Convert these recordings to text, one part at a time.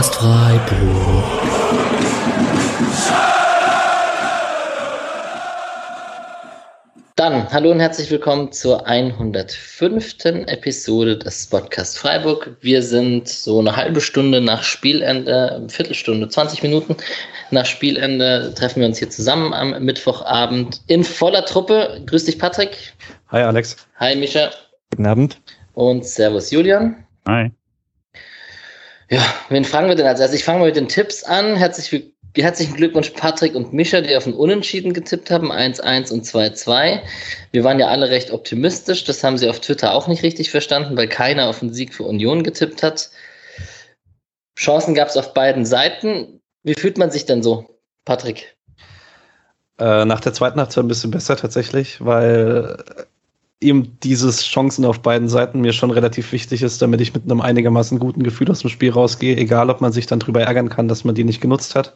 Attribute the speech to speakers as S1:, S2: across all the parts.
S1: Podcast Freiburg. Dann, hallo und herzlich willkommen zur 105. Episode des Podcast Freiburg. Wir sind so eine halbe Stunde nach Spielende, Viertelstunde, 20 Minuten nach Spielende treffen wir uns hier zusammen am Mittwochabend in voller Truppe. Grüß dich, Patrick.
S2: Hi, Alex.
S1: Hi, Micha.
S2: Guten Abend.
S1: Und Servus, Julian.
S3: Hi.
S1: Ja, wen fangen wir denn als erstes? Ich fange mal mit den Tipps an. Herzlich, herzlichen Glückwunsch Patrick und Mischa, die auf ein Unentschieden getippt haben, 1-1 und 2-2. Wir waren ja alle recht optimistisch. Das haben sie auf Twitter auch nicht richtig verstanden, weil keiner auf einen Sieg für Union getippt hat. Chancen gab es auf beiden Seiten. Wie fühlt man sich denn so, Patrick?
S2: Äh, nach der zweiten Halbzeit ein bisschen besser tatsächlich, weil eben dieses Chancen auf beiden Seiten mir schon relativ wichtig ist, damit ich mit einem einigermaßen guten Gefühl aus dem Spiel rausgehe, egal ob man sich dann drüber ärgern kann, dass man die nicht genutzt hat.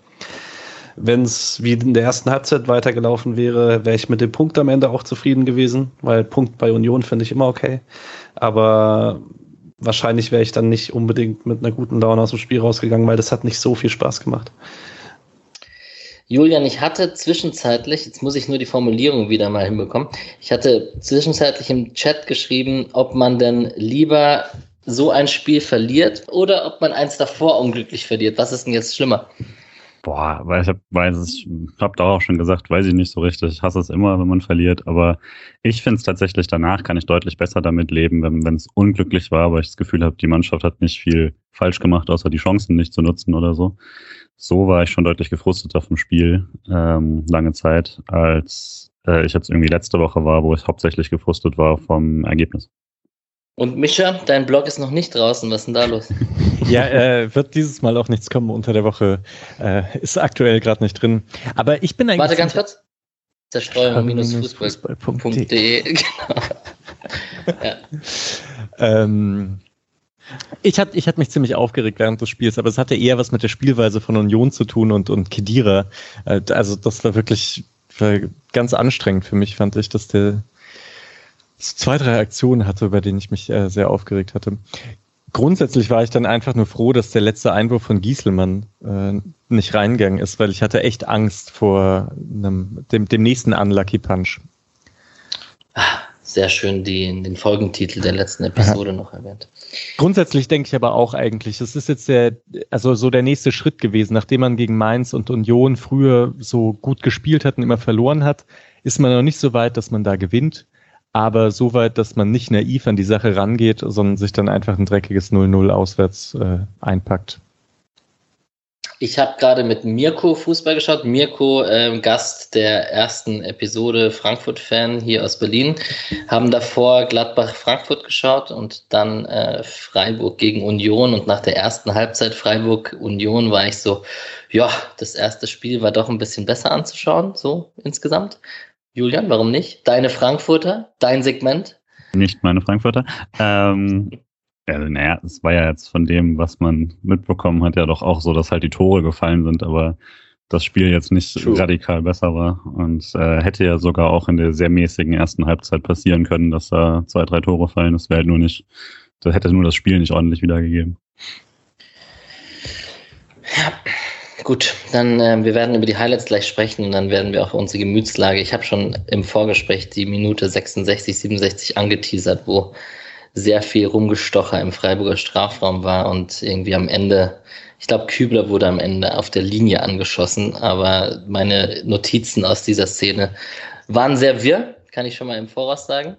S2: Wenn es wie in der ersten Halbzeit weitergelaufen wäre, wäre ich mit dem Punkt am Ende auch zufrieden gewesen, weil Punkt bei Union finde ich immer okay. Aber wahrscheinlich wäre ich dann nicht unbedingt mit einer guten Laune aus dem Spiel rausgegangen, weil das hat nicht so viel Spaß gemacht.
S1: Julian, ich hatte zwischenzeitlich, jetzt muss ich nur die Formulierung wieder mal hinbekommen, ich hatte zwischenzeitlich im Chat geschrieben, ob man denn lieber so ein Spiel verliert oder ob man eins davor unglücklich verliert. Was ist denn jetzt schlimmer?
S3: Boah, weil ich hab, weiß es, hab da auch schon gesagt, weiß ich nicht so richtig. Ich hasse es immer, wenn man verliert, aber ich finde es tatsächlich danach kann ich deutlich besser damit leben, wenn es unglücklich war, weil ich das Gefühl habe, die Mannschaft hat nicht viel falsch gemacht, außer die Chancen nicht zu nutzen oder so so war ich schon deutlich gefrustet auf dem Spiel ähm, lange Zeit, als äh, ich jetzt irgendwie letzte Woche war, wo ich hauptsächlich gefrustet war vom Ergebnis.
S1: Und Mischa, dein Blog ist noch nicht draußen. Was ist denn da los?
S2: ja, äh, wird dieses Mal auch nichts kommen unter der Woche. Äh, ist aktuell gerade nicht drin. Aber ich bin eigentlich.
S1: Warte ganz kurz. Zerstreuung-fußball.de. genau.
S2: ja. ähm, ich hatte ich hat mich ziemlich aufgeregt während des Spiels, aber es hatte eher was mit der Spielweise von Union zu tun und, und Kedira. Äh, also das war wirklich war ganz anstrengend für mich, fand ich, dass der zwei, drei Aktionen hatte, bei denen ich mich äh, sehr aufgeregt hatte. Grundsätzlich war ich dann einfach nur froh, dass der letzte Einwurf von Gieselmann äh, nicht reingegangen ist, weil ich hatte echt Angst vor einem, dem, dem nächsten Unlucky Punch.
S1: Sehr schön die, den Folgentitel der letzten Episode Aha. noch erwähnt.
S2: Grundsätzlich denke ich aber auch eigentlich, es ist jetzt der, also so der nächste Schritt gewesen, nachdem man gegen Mainz und Union früher so gut gespielt hat und immer verloren hat, ist man noch nicht so weit, dass man da gewinnt, aber so weit, dass man nicht naiv an die Sache rangeht, sondern sich dann einfach ein dreckiges 0-0 auswärts äh, einpackt.
S1: Ich habe gerade mit Mirko Fußball geschaut. Mirko, ähm, Gast der ersten Episode Frankfurt-Fan hier aus Berlin, haben davor Gladbach-Frankfurt geschaut und dann äh, Freiburg gegen Union. Und nach der ersten Halbzeit Freiburg-Union war ich so, ja, das erste Spiel war doch ein bisschen besser anzuschauen, so insgesamt. Julian, warum nicht? Deine Frankfurter, dein Segment?
S3: Nicht meine Frankfurter. Ähm, ja, naja, es war ja jetzt von dem, was man mitbekommen hat, ja doch auch so, dass halt die Tore gefallen sind, aber das Spiel jetzt nicht True. radikal besser war und äh, hätte ja sogar auch in der sehr mäßigen ersten Halbzeit passieren können, dass da zwei, drei Tore fallen. Das wäre halt nur nicht, das hätte nur das Spiel nicht ordentlich wiedergegeben.
S1: Ja, gut, dann äh, wir werden über die Highlights gleich sprechen und dann werden wir auch unsere Gemütslage. Ich habe schon im Vorgespräch die Minute 66, 67 angeteasert, wo sehr viel Rumgestocher im Freiburger Strafraum war und irgendwie am Ende, ich glaube, Kübler wurde am Ende auf der Linie angeschossen, aber meine Notizen aus dieser Szene waren sehr wirr, kann ich schon mal im Voraus sagen.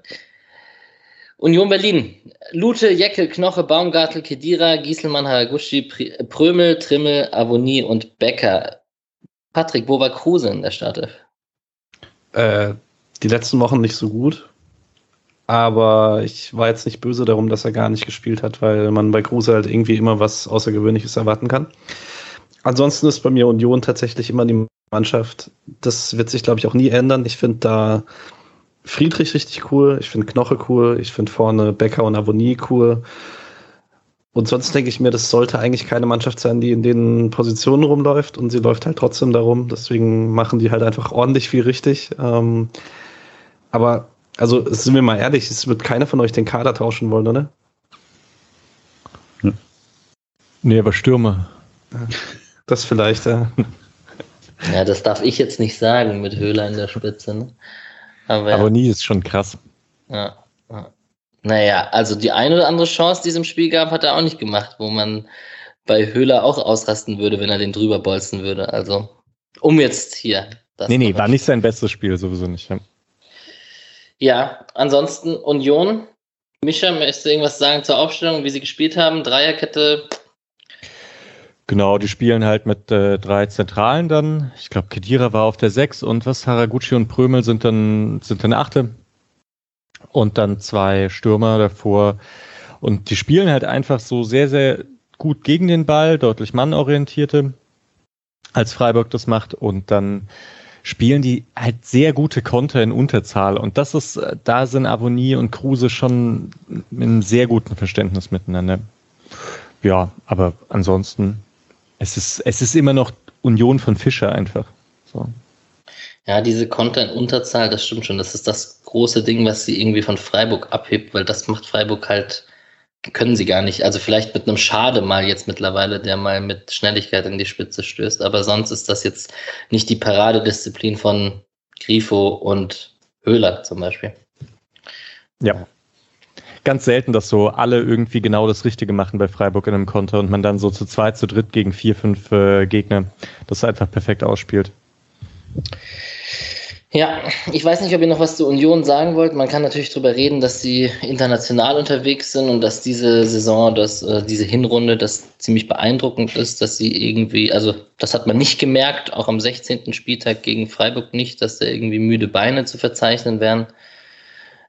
S1: Union Berlin. Lute, Jeckel, Knoche, Baumgartel, Kedira, Gieselmann, Haraguchi, Prömel, Trimmel, Avonie und Becker. Patrick, wo war Kruse in der Startelf?
S2: Äh, die letzten Wochen nicht so gut. Aber ich war jetzt nicht böse darum, dass er gar nicht gespielt hat, weil man bei Kruse halt irgendwie immer was Außergewöhnliches erwarten kann. Ansonsten ist bei mir Union tatsächlich immer die Mannschaft. Das wird sich, glaube ich, auch nie ändern. Ich finde da Friedrich richtig cool. Ich finde Knoche cool. Ich finde vorne Becker und Avonie cool. Und sonst denke ich mir, das sollte eigentlich keine Mannschaft sein, die in den Positionen rumläuft. Und sie läuft halt trotzdem darum. Deswegen machen die halt einfach ordentlich viel richtig. Ähm, aber also sind wir mal ehrlich, es wird keiner von euch den Kader tauschen wollen, oder? Nee, aber Stürmer. Das vielleicht, ja.
S1: Ja, das darf ich jetzt nicht sagen mit Höhler in der Spitze. Ne?
S2: Aber, Aber nie ist schon krass.
S1: Ja, ja. Naja, also die eine oder andere Chance, die es im Spiel gab, hat er auch nicht gemacht, wo man bei Höhler auch ausrasten würde, wenn er den drüber bolzen würde. Also, um jetzt hier.
S2: Das nee, nee, war nicht sein bestes Spiel, sowieso nicht. Ja,
S1: ansonsten Union. Mischa, möchtest du irgendwas sagen zur Aufstellung, wie sie gespielt haben? Dreierkette.
S2: Genau, die spielen halt mit äh, drei Zentralen dann. Ich glaube, Kedira war auf der Sechs und was, Haraguchi und Prömel sind dann, sind dann Achte. Und dann zwei Stürmer davor. Und die spielen halt einfach so sehr, sehr gut gegen den Ball, deutlich mannorientierte, als Freiburg das macht. Und dann spielen die halt sehr gute Konter in Unterzahl. Und das ist, äh, da sind Avonie und Kruse schon mit einem sehr guten Verständnis miteinander. Ja, aber ansonsten, es ist, es ist immer noch Union von Fischer einfach. So.
S1: Ja, diese Konter in Unterzahl, das stimmt schon. Das ist das große Ding, was sie irgendwie von Freiburg abhebt, weil das macht Freiburg halt können sie gar nicht. Also vielleicht mit einem Schade mal jetzt mittlerweile, der mal mit Schnelligkeit in die Spitze stößt. Aber sonst ist das jetzt nicht die Paradedisziplin von Grifo und Höhler zum Beispiel.
S2: Ja. Ganz selten, dass so alle irgendwie genau das Richtige machen bei Freiburg in einem Konter und man dann so zu zweit, zu dritt gegen vier, fünf äh, Gegner das einfach perfekt ausspielt.
S1: Ja, ich weiß nicht, ob ihr noch was zur Union sagen wollt. Man kann natürlich darüber reden, dass sie international unterwegs sind und dass diese Saison, dass äh, diese Hinrunde, das ziemlich beeindruckend ist, dass sie irgendwie, also das hat man nicht gemerkt, auch am 16. Spieltag gegen Freiburg nicht, dass da irgendwie müde Beine zu verzeichnen wären.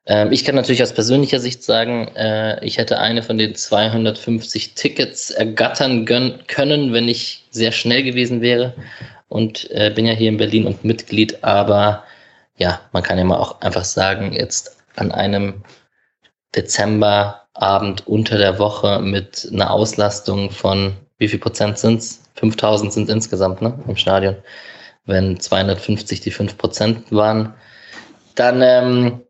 S1: Ähm, ich kann natürlich aus persönlicher Sicht sagen, äh, ich hätte eine von den 250 Tickets ergattern können, wenn ich sehr schnell gewesen wäre und äh, bin ja hier in Berlin und Mitglied, aber ja, man kann ja mal auch einfach sagen, jetzt an einem Dezemberabend unter der Woche mit einer Auslastung von, wie viel Prozent sind's? 5000 sind insgesamt ne, im Stadion. Wenn 250 die 5 Prozent waren, dann ähm,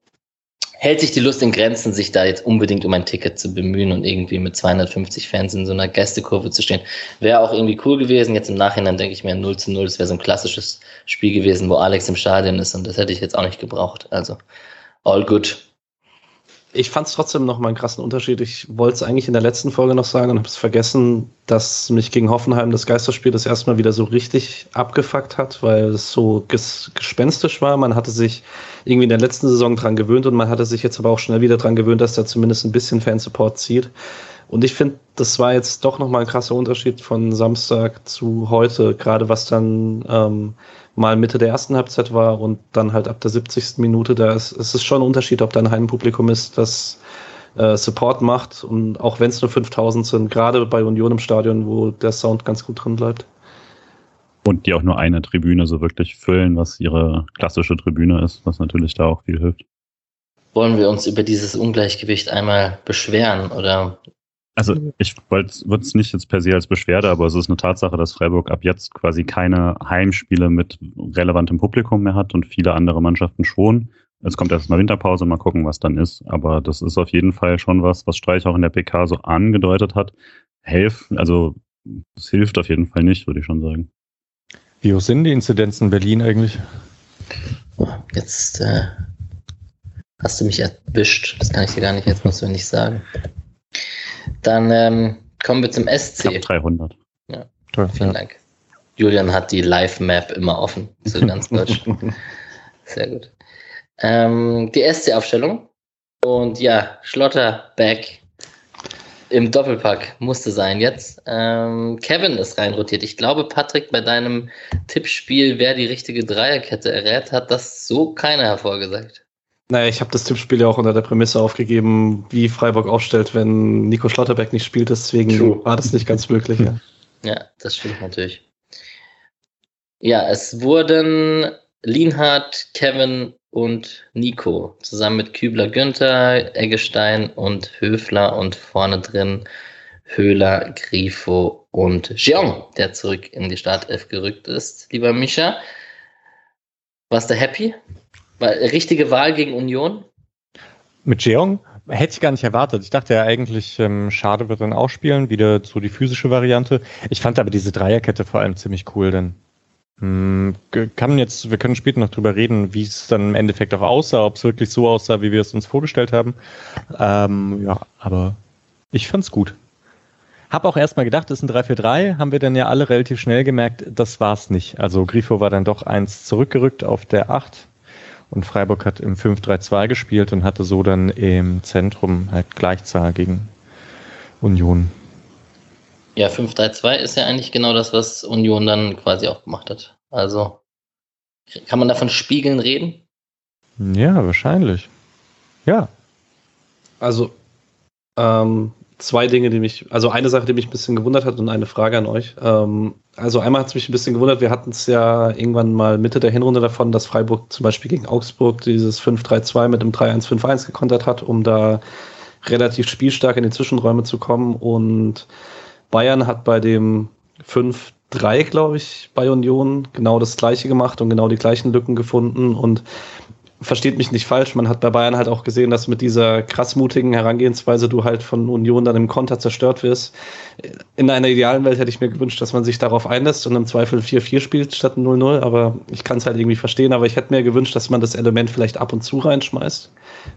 S1: hält sich die Lust in Grenzen, sich da jetzt unbedingt um ein Ticket zu bemühen und irgendwie mit 250 Fans in so einer Gästekurve zu stehen. Wäre auch irgendwie cool gewesen. Jetzt im Nachhinein denke ich mir 0 zu 0, das wäre so ein klassisches Spiel gewesen, wo Alex im Stadion ist und das hätte ich jetzt auch nicht gebraucht. Also all good
S2: ich fand es trotzdem noch mal einen krassen Unterschied. Ich wollte es eigentlich in der letzten Folge noch sagen und habe es vergessen, dass mich gegen Hoffenheim das Geisterspiel das erste Mal wieder so richtig abgefuckt hat, weil es so ges gespenstisch war. Man hatte sich irgendwie in der letzten Saison dran gewöhnt und man hatte sich jetzt aber auch schnell wieder dran gewöhnt, dass da zumindest ein bisschen Fansupport zieht. Und ich finde, das war jetzt doch noch mal ein krasser Unterschied von Samstag zu heute, gerade was dann ähm, mal Mitte der ersten Halbzeit war und dann halt ab der 70. Minute, da ist es ist schon ein Unterschied, ob da ein Heimpublikum ist, das äh, Support macht und auch wenn es nur 5000 sind, gerade bei Union im Stadion, wo der Sound ganz gut drin bleibt.
S3: Und die auch nur eine Tribüne so wirklich füllen, was ihre klassische Tribüne ist, was natürlich da auch viel hilft.
S1: Wollen wir uns über dieses Ungleichgewicht einmal beschweren oder
S3: also ich würde es nicht jetzt per se als Beschwerde, aber es ist eine Tatsache, dass Freiburg ab jetzt quasi keine Heimspiele mit relevantem Publikum mehr hat und viele andere Mannschaften schon. Es kommt erst mal Winterpause, mal gucken, was dann ist. Aber das ist auf jeden Fall schon was, was Streich auch in der PK so angedeutet hat. Helfen, also es hilft auf jeden Fall nicht, würde ich schon sagen.
S2: Wie hoch sind die Inzidenzen in Berlin eigentlich?
S1: Jetzt äh, hast du mich erwischt. Das kann ich dir gar nicht jetzt mal so nicht sagen. Dann ähm, kommen wir zum SC.
S3: Knapp 300.
S1: Ja, Toll, vielen ja. Dank. Julian hat die Live-Map immer offen zu ganz Deutschland. Sehr gut. Ähm, die SC-Aufstellung. Und ja, Schlotterbeck im Doppelpack musste sein jetzt. Ähm, Kevin ist reinrotiert. Ich glaube, Patrick, bei deinem Tippspiel, wer die richtige Dreierkette errät, hat das so keiner hervorgesagt.
S2: Naja, ich habe das Tippspiel ja auch unter der Prämisse aufgegeben, wie Freiburg aufstellt, wenn Nico Schlotterbeck nicht spielt. Deswegen True. war das nicht ganz möglich. Ja.
S1: ja, das stimmt natürlich. Ja, es wurden Lienhardt, Kevin und Nico zusammen mit Kübler Günther, Eggestein und Höfler und vorne drin Höhler, Grifo und Jeong, der zurück in die Startelf gerückt ist. Lieber Mischa, warst du happy? Richtige Wahl gegen Union?
S2: Mit Jeong?
S4: hätte ich gar nicht erwartet. Ich dachte ja eigentlich, ähm, Schade wird dann auch spielen, wieder so die physische Variante. Ich fand aber diese Dreierkette vor allem ziemlich cool, denn kann jetzt, wir können später noch drüber reden, wie es dann im Endeffekt auch aussah, ob es wirklich so aussah, wie wir es uns vorgestellt haben. Ähm, ja, aber ich fand's gut. Hab auch erstmal gedacht, das ist ein 3-4-3, haben wir dann ja alle relativ schnell gemerkt, das war's nicht. Also Grifo war dann doch eins zurückgerückt auf der 8 und Freiburg hat im 5-3-2 gespielt und hatte so dann im Zentrum halt Gleichzahl gegen Union.
S1: Ja, 5-3-2 ist ja eigentlich genau das, was Union dann quasi auch gemacht hat. Also kann man davon Spiegeln reden?
S4: Ja, wahrscheinlich. Ja.
S2: Also ähm, zwei Dinge, die mich, also eine Sache, die mich ein bisschen gewundert hat und eine Frage an euch. Ähm, also einmal hat es mich ein bisschen gewundert, wir hatten es ja irgendwann mal Mitte der Hinrunde davon, dass Freiburg zum Beispiel gegen Augsburg dieses 5-3-2 mit einem 3-1-5-1 gekontert hat, um da relativ spielstark in die Zwischenräume zu kommen. Und Bayern hat bei dem 5-3, glaube ich, bei Union genau das gleiche gemacht und genau die gleichen Lücken gefunden. Und versteht mich nicht falsch, man hat bei Bayern halt auch gesehen, dass mit dieser krassmutigen Herangehensweise du halt von Union dann im Konter zerstört wirst. In einer idealen Welt hätte ich mir gewünscht, dass man sich darauf einlässt und im Zweifel 4-4 spielt statt 0-0, aber ich kann es halt irgendwie verstehen, aber ich hätte mir gewünscht, dass man das Element vielleicht ab und zu reinschmeißt,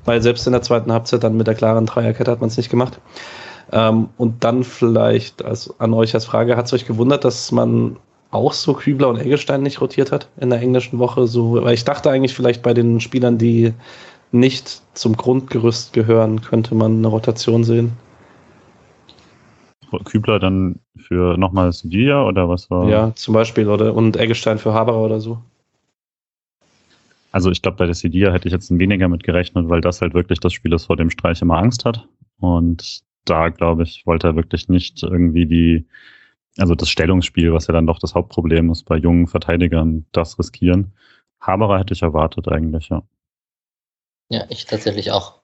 S2: weil selbst in der zweiten Halbzeit dann mit der klaren Dreierkette hat man es nicht gemacht. Ähm, und dann vielleicht als, an euch als Frage, hat es euch gewundert, dass man auch so Kübler und Eggestein nicht rotiert hat in der englischen Woche. So, weil ich dachte eigentlich vielleicht bei den Spielern, die nicht zum Grundgerüst gehören, könnte man eine Rotation sehen.
S4: Kübler dann für nochmal Sevilla oder was war?
S2: Ja, zum Beispiel, oder und Eggestein für Haberer oder so.
S4: Also ich glaube, bei der Sevilla hätte ich jetzt weniger mit gerechnet, weil das halt wirklich das Spiel ist, vor dem Streich immer Angst hat. Und da, glaube ich, wollte er wirklich nicht irgendwie die also das Stellungsspiel, was ja dann doch das Hauptproblem ist bei jungen Verteidigern, das riskieren. Haberer hätte ich erwartet eigentlich, ja.
S1: Ja, ich tatsächlich auch.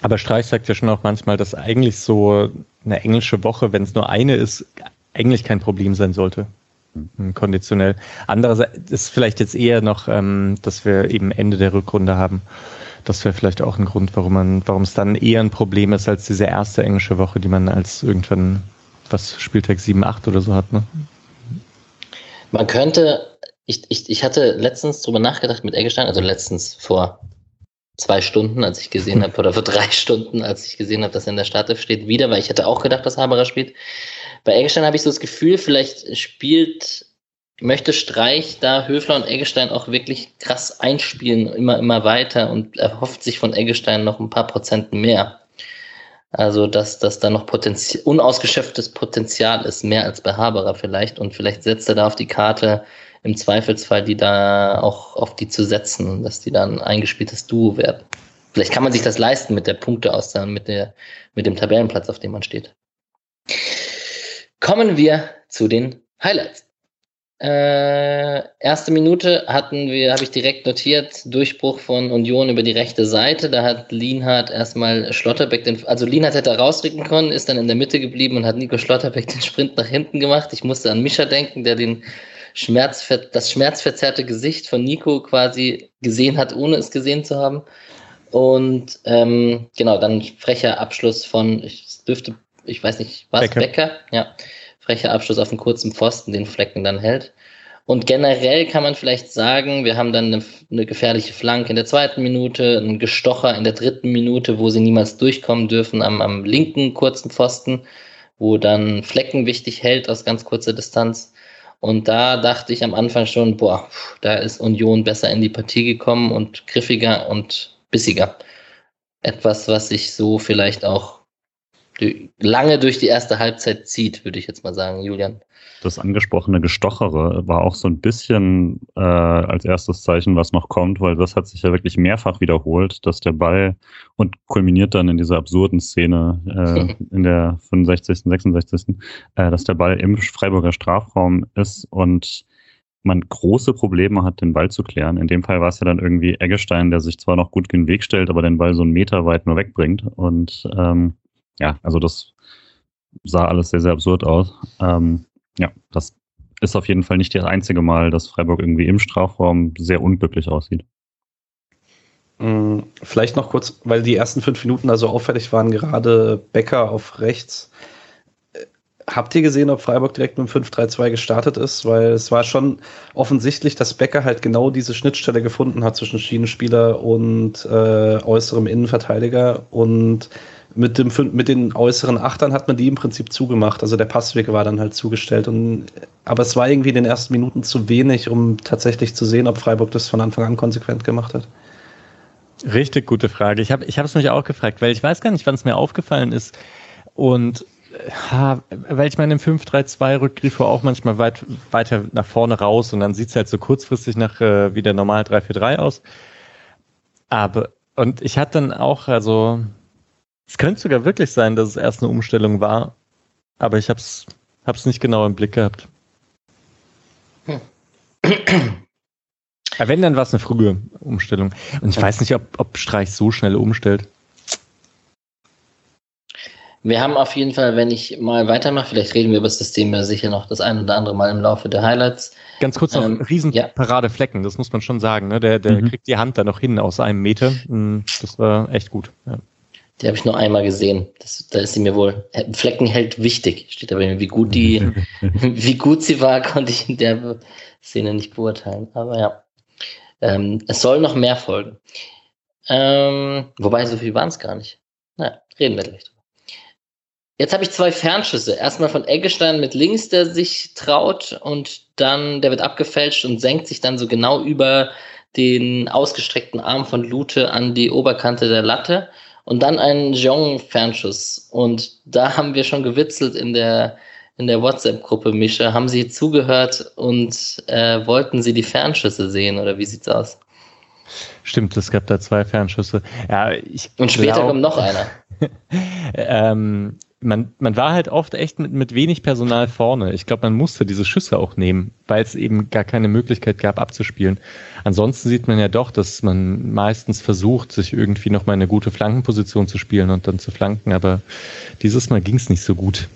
S4: Aber Streich sagt ja schon auch manchmal, dass eigentlich so eine englische Woche, wenn es nur eine ist, eigentlich kein Problem sein sollte. Mhm. Konditionell. Andererseits ist vielleicht jetzt eher noch, ähm, dass wir eben Ende der Rückrunde haben. Das wäre vielleicht auch ein Grund, warum man, warum es dann eher ein Problem ist als diese erste englische Woche, die man als irgendwann was Spieltag 7, 8 oder so hat, ne?
S1: Man könnte, ich, ich, ich hatte letztens drüber nachgedacht mit Eggestein, also letztens vor zwei Stunden, als ich gesehen habe, oder vor drei Stunden, als ich gesehen habe, dass er in der Startelf steht, wieder, weil ich hätte auch gedacht, dass Haberer spielt. Bei Eggestein habe ich so das Gefühl, vielleicht spielt, möchte Streich da Höfler und Eggestein auch wirklich krass einspielen, immer, immer weiter und erhofft sich von Eggestein noch ein paar Prozent mehr. Also, dass, dass da noch Potenzial, unausgeschöpftes Potenzial ist, mehr als bei Haberer vielleicht. Und vielleicht setzt er da auf die Karte, im Zweifelsfall die da auch auf die zu setzen, dass die dann ein eingespieltes Duo werden. Vielleicht kann man sich das leisten mit der Punkte aus, mit, der, mit dem Tabellenplatz, auf dem man steht. Kommen wir zu den Highlights. Äh, erste Minute hatten wir, habe ich direkt notiert, Durchbruch von Union über die rechte Seite. Da hat Lienhardt erstmal Schlotterbeck, den, also Lienhardt hätte rausrücken können, ist dann in der Mitte geblieben und hat Nico Schlotterbeck den Sprint nach hinten gemacht. Ich musste an Mischa denken, der den Schmerzver das schmerzverzerrte Gesicht von Nico quasi gesehen hat, ohne es gesehen zu haben. Und ähm, genau, dann frecher Abschluss von, ich dürfte, ich weiß nicht, was, Becker, Becker ja frecher Abschluss auf einen kurzen Pfosten den Flecken dann hält. Und generell kann man vielleicht sagen, wir haben dann eine, eine, gefährliche Flanke in der zweiten Minute, einen Gestocher in der dritten Minute, wo sie niemals durchkommen dürfen am, am linken kurzen Pfosten, wo dann Flecken wichtig hält aus ganz kurzer Distanz. Und da dachte ich am Anfang schon, boah, da ist Union besser in die Partie gekommen und griffiger und bissiger. Etwas, was sich so vielleicht auch lange durch die erste Halbzeit zieht, würde ich jetzt mal sagen, Julian.
S4: Das angesprochene Gestochere war auch so ein bisschen äh, als erstes Zeichen, was noch kommt, weil das hat sich ja wirklich mehrfach wiederholt, dass der Ball und kulminiert dann in dieser absurden Szene äh, in der 65., 66., äh, dass der Ball im Freiburger Strafraum ist und man große Probleme hat, den Ball zu klären. In dem Fall war es ja dann irgendwie Eggestein, der sich zwar noch gut in den Weg stellt, aber den Ball so einen Meter weit nur wegbringt. Und ähm, ja, also das sah alles sehr, sehr absurd aus. Ähm, ja, das ist auf jeden Fall nicht das einzige Mal, dass Freiburg irgendwie im Strafraum sehr unglücklich aussieht.
S2: Mm, vielleicht noch kurz, weil die ersten fünf Minuten also auffällig waren, gerade Becker auf rechts. Äh, habt ihr gesehen, ob Freiburg direkt mit dem 5-3-2 gestartet ist? Weil es war schon offensichtlich, dass Becker halt genau diese Schnittstelle gefunden hat zwischen Schienenspieler und äh, äußerem Innenverteidiger. Und mit, dem, mit den äußeren Achtern hat man die im Prinzip zugemacht. Also der Passweg war dann halt zugestellt. Und, aber es war irgendwie in den ersten Minuten zu wenig, um tatsächlich zu sehen, ob Freiburg das von Anfang an konsequent gemacht hat.
S4: Richtig gute Frage. Ich habe ich es mich auch gefragt, weil ich weiß gar nicht, wann es mir aufgefallen ist. Und ha, weil ich meine, im 5-3-2 rückt Grifo auch manchmal weit, weiter nach vorne raus und dann sieht es halt so kurzfristig nach äh, wie der normal 3-4-3 aus. Aber, und ich hatte dann auch, also, es könnte sogar wirklich sein, dass es erst eine Umstellung war, aber ich habe es nicht genau im Blick gehabt. Hm. Wenn, dann war es eine frühe Umstellung. Und ich weiß nicht, ob, ob Streich so schnell umstellt.
S1: Wir haben auf jeden Fall, wenn ich mal weitermache, vielleicht reden wir über das System ja sicher noch das ein oder andere Mal im Laufe der Highlights.
S4: Ganz kurz noch, ähm, riesen ja. Paradeflecken, das muss man schon sagen. Ne? Der, der mhm. kriegt die Hand da noch hin aus einem Meter. Hm, das war echt gut. Ja.
S1: Die habe ich nur einmal gesehen. Das, da ist sie mir wohl. Flecken hält wichtig. Steht aber wie gut die, wie gut sie war, konnte ich in der Szene nicht beurteilen. Aber ja. Ähm, es soll noch mehr folgen. Ähm, wobei, so viel waren es gar nicht. Na, reden wir gleich drüber. Jetzt habe ich zwei Fernschüsse. Erstmal von Eggestein mit links, der sich traut und dann, der wird abgefälscht und senkt sich dann so genau über den ausgestreckten Arm von Lute an die Oberkante der Latte und dann ein Jong-Fernschuss. Und da haben wir schon gewitzelt in der in der WhatsApp-Gruppe, Mischa. Haben Sie zugehört und äh, wollten Sie die Fernschüsse sehen oder wie sieht's aus?
S4: Stimmt, es gab da zwei Fernschüsse. Ja, ich
S1: und später glaub, kommt noch einer.
S4: ähm, man, man war halt oft echt mit, mit wenig Personal vorne. Ich glaube, man musste diese Schüsse auch nehmen, weil es eben gar keine Möglichkeit gab, abzuspielen. Ansonsten sieht man ja doch, dass man meistens versucht, sich irgendwie noch mal eine gute Flankenposition zu spielen und dann zu flanken, aber dieses Mal ging es nicht so gut.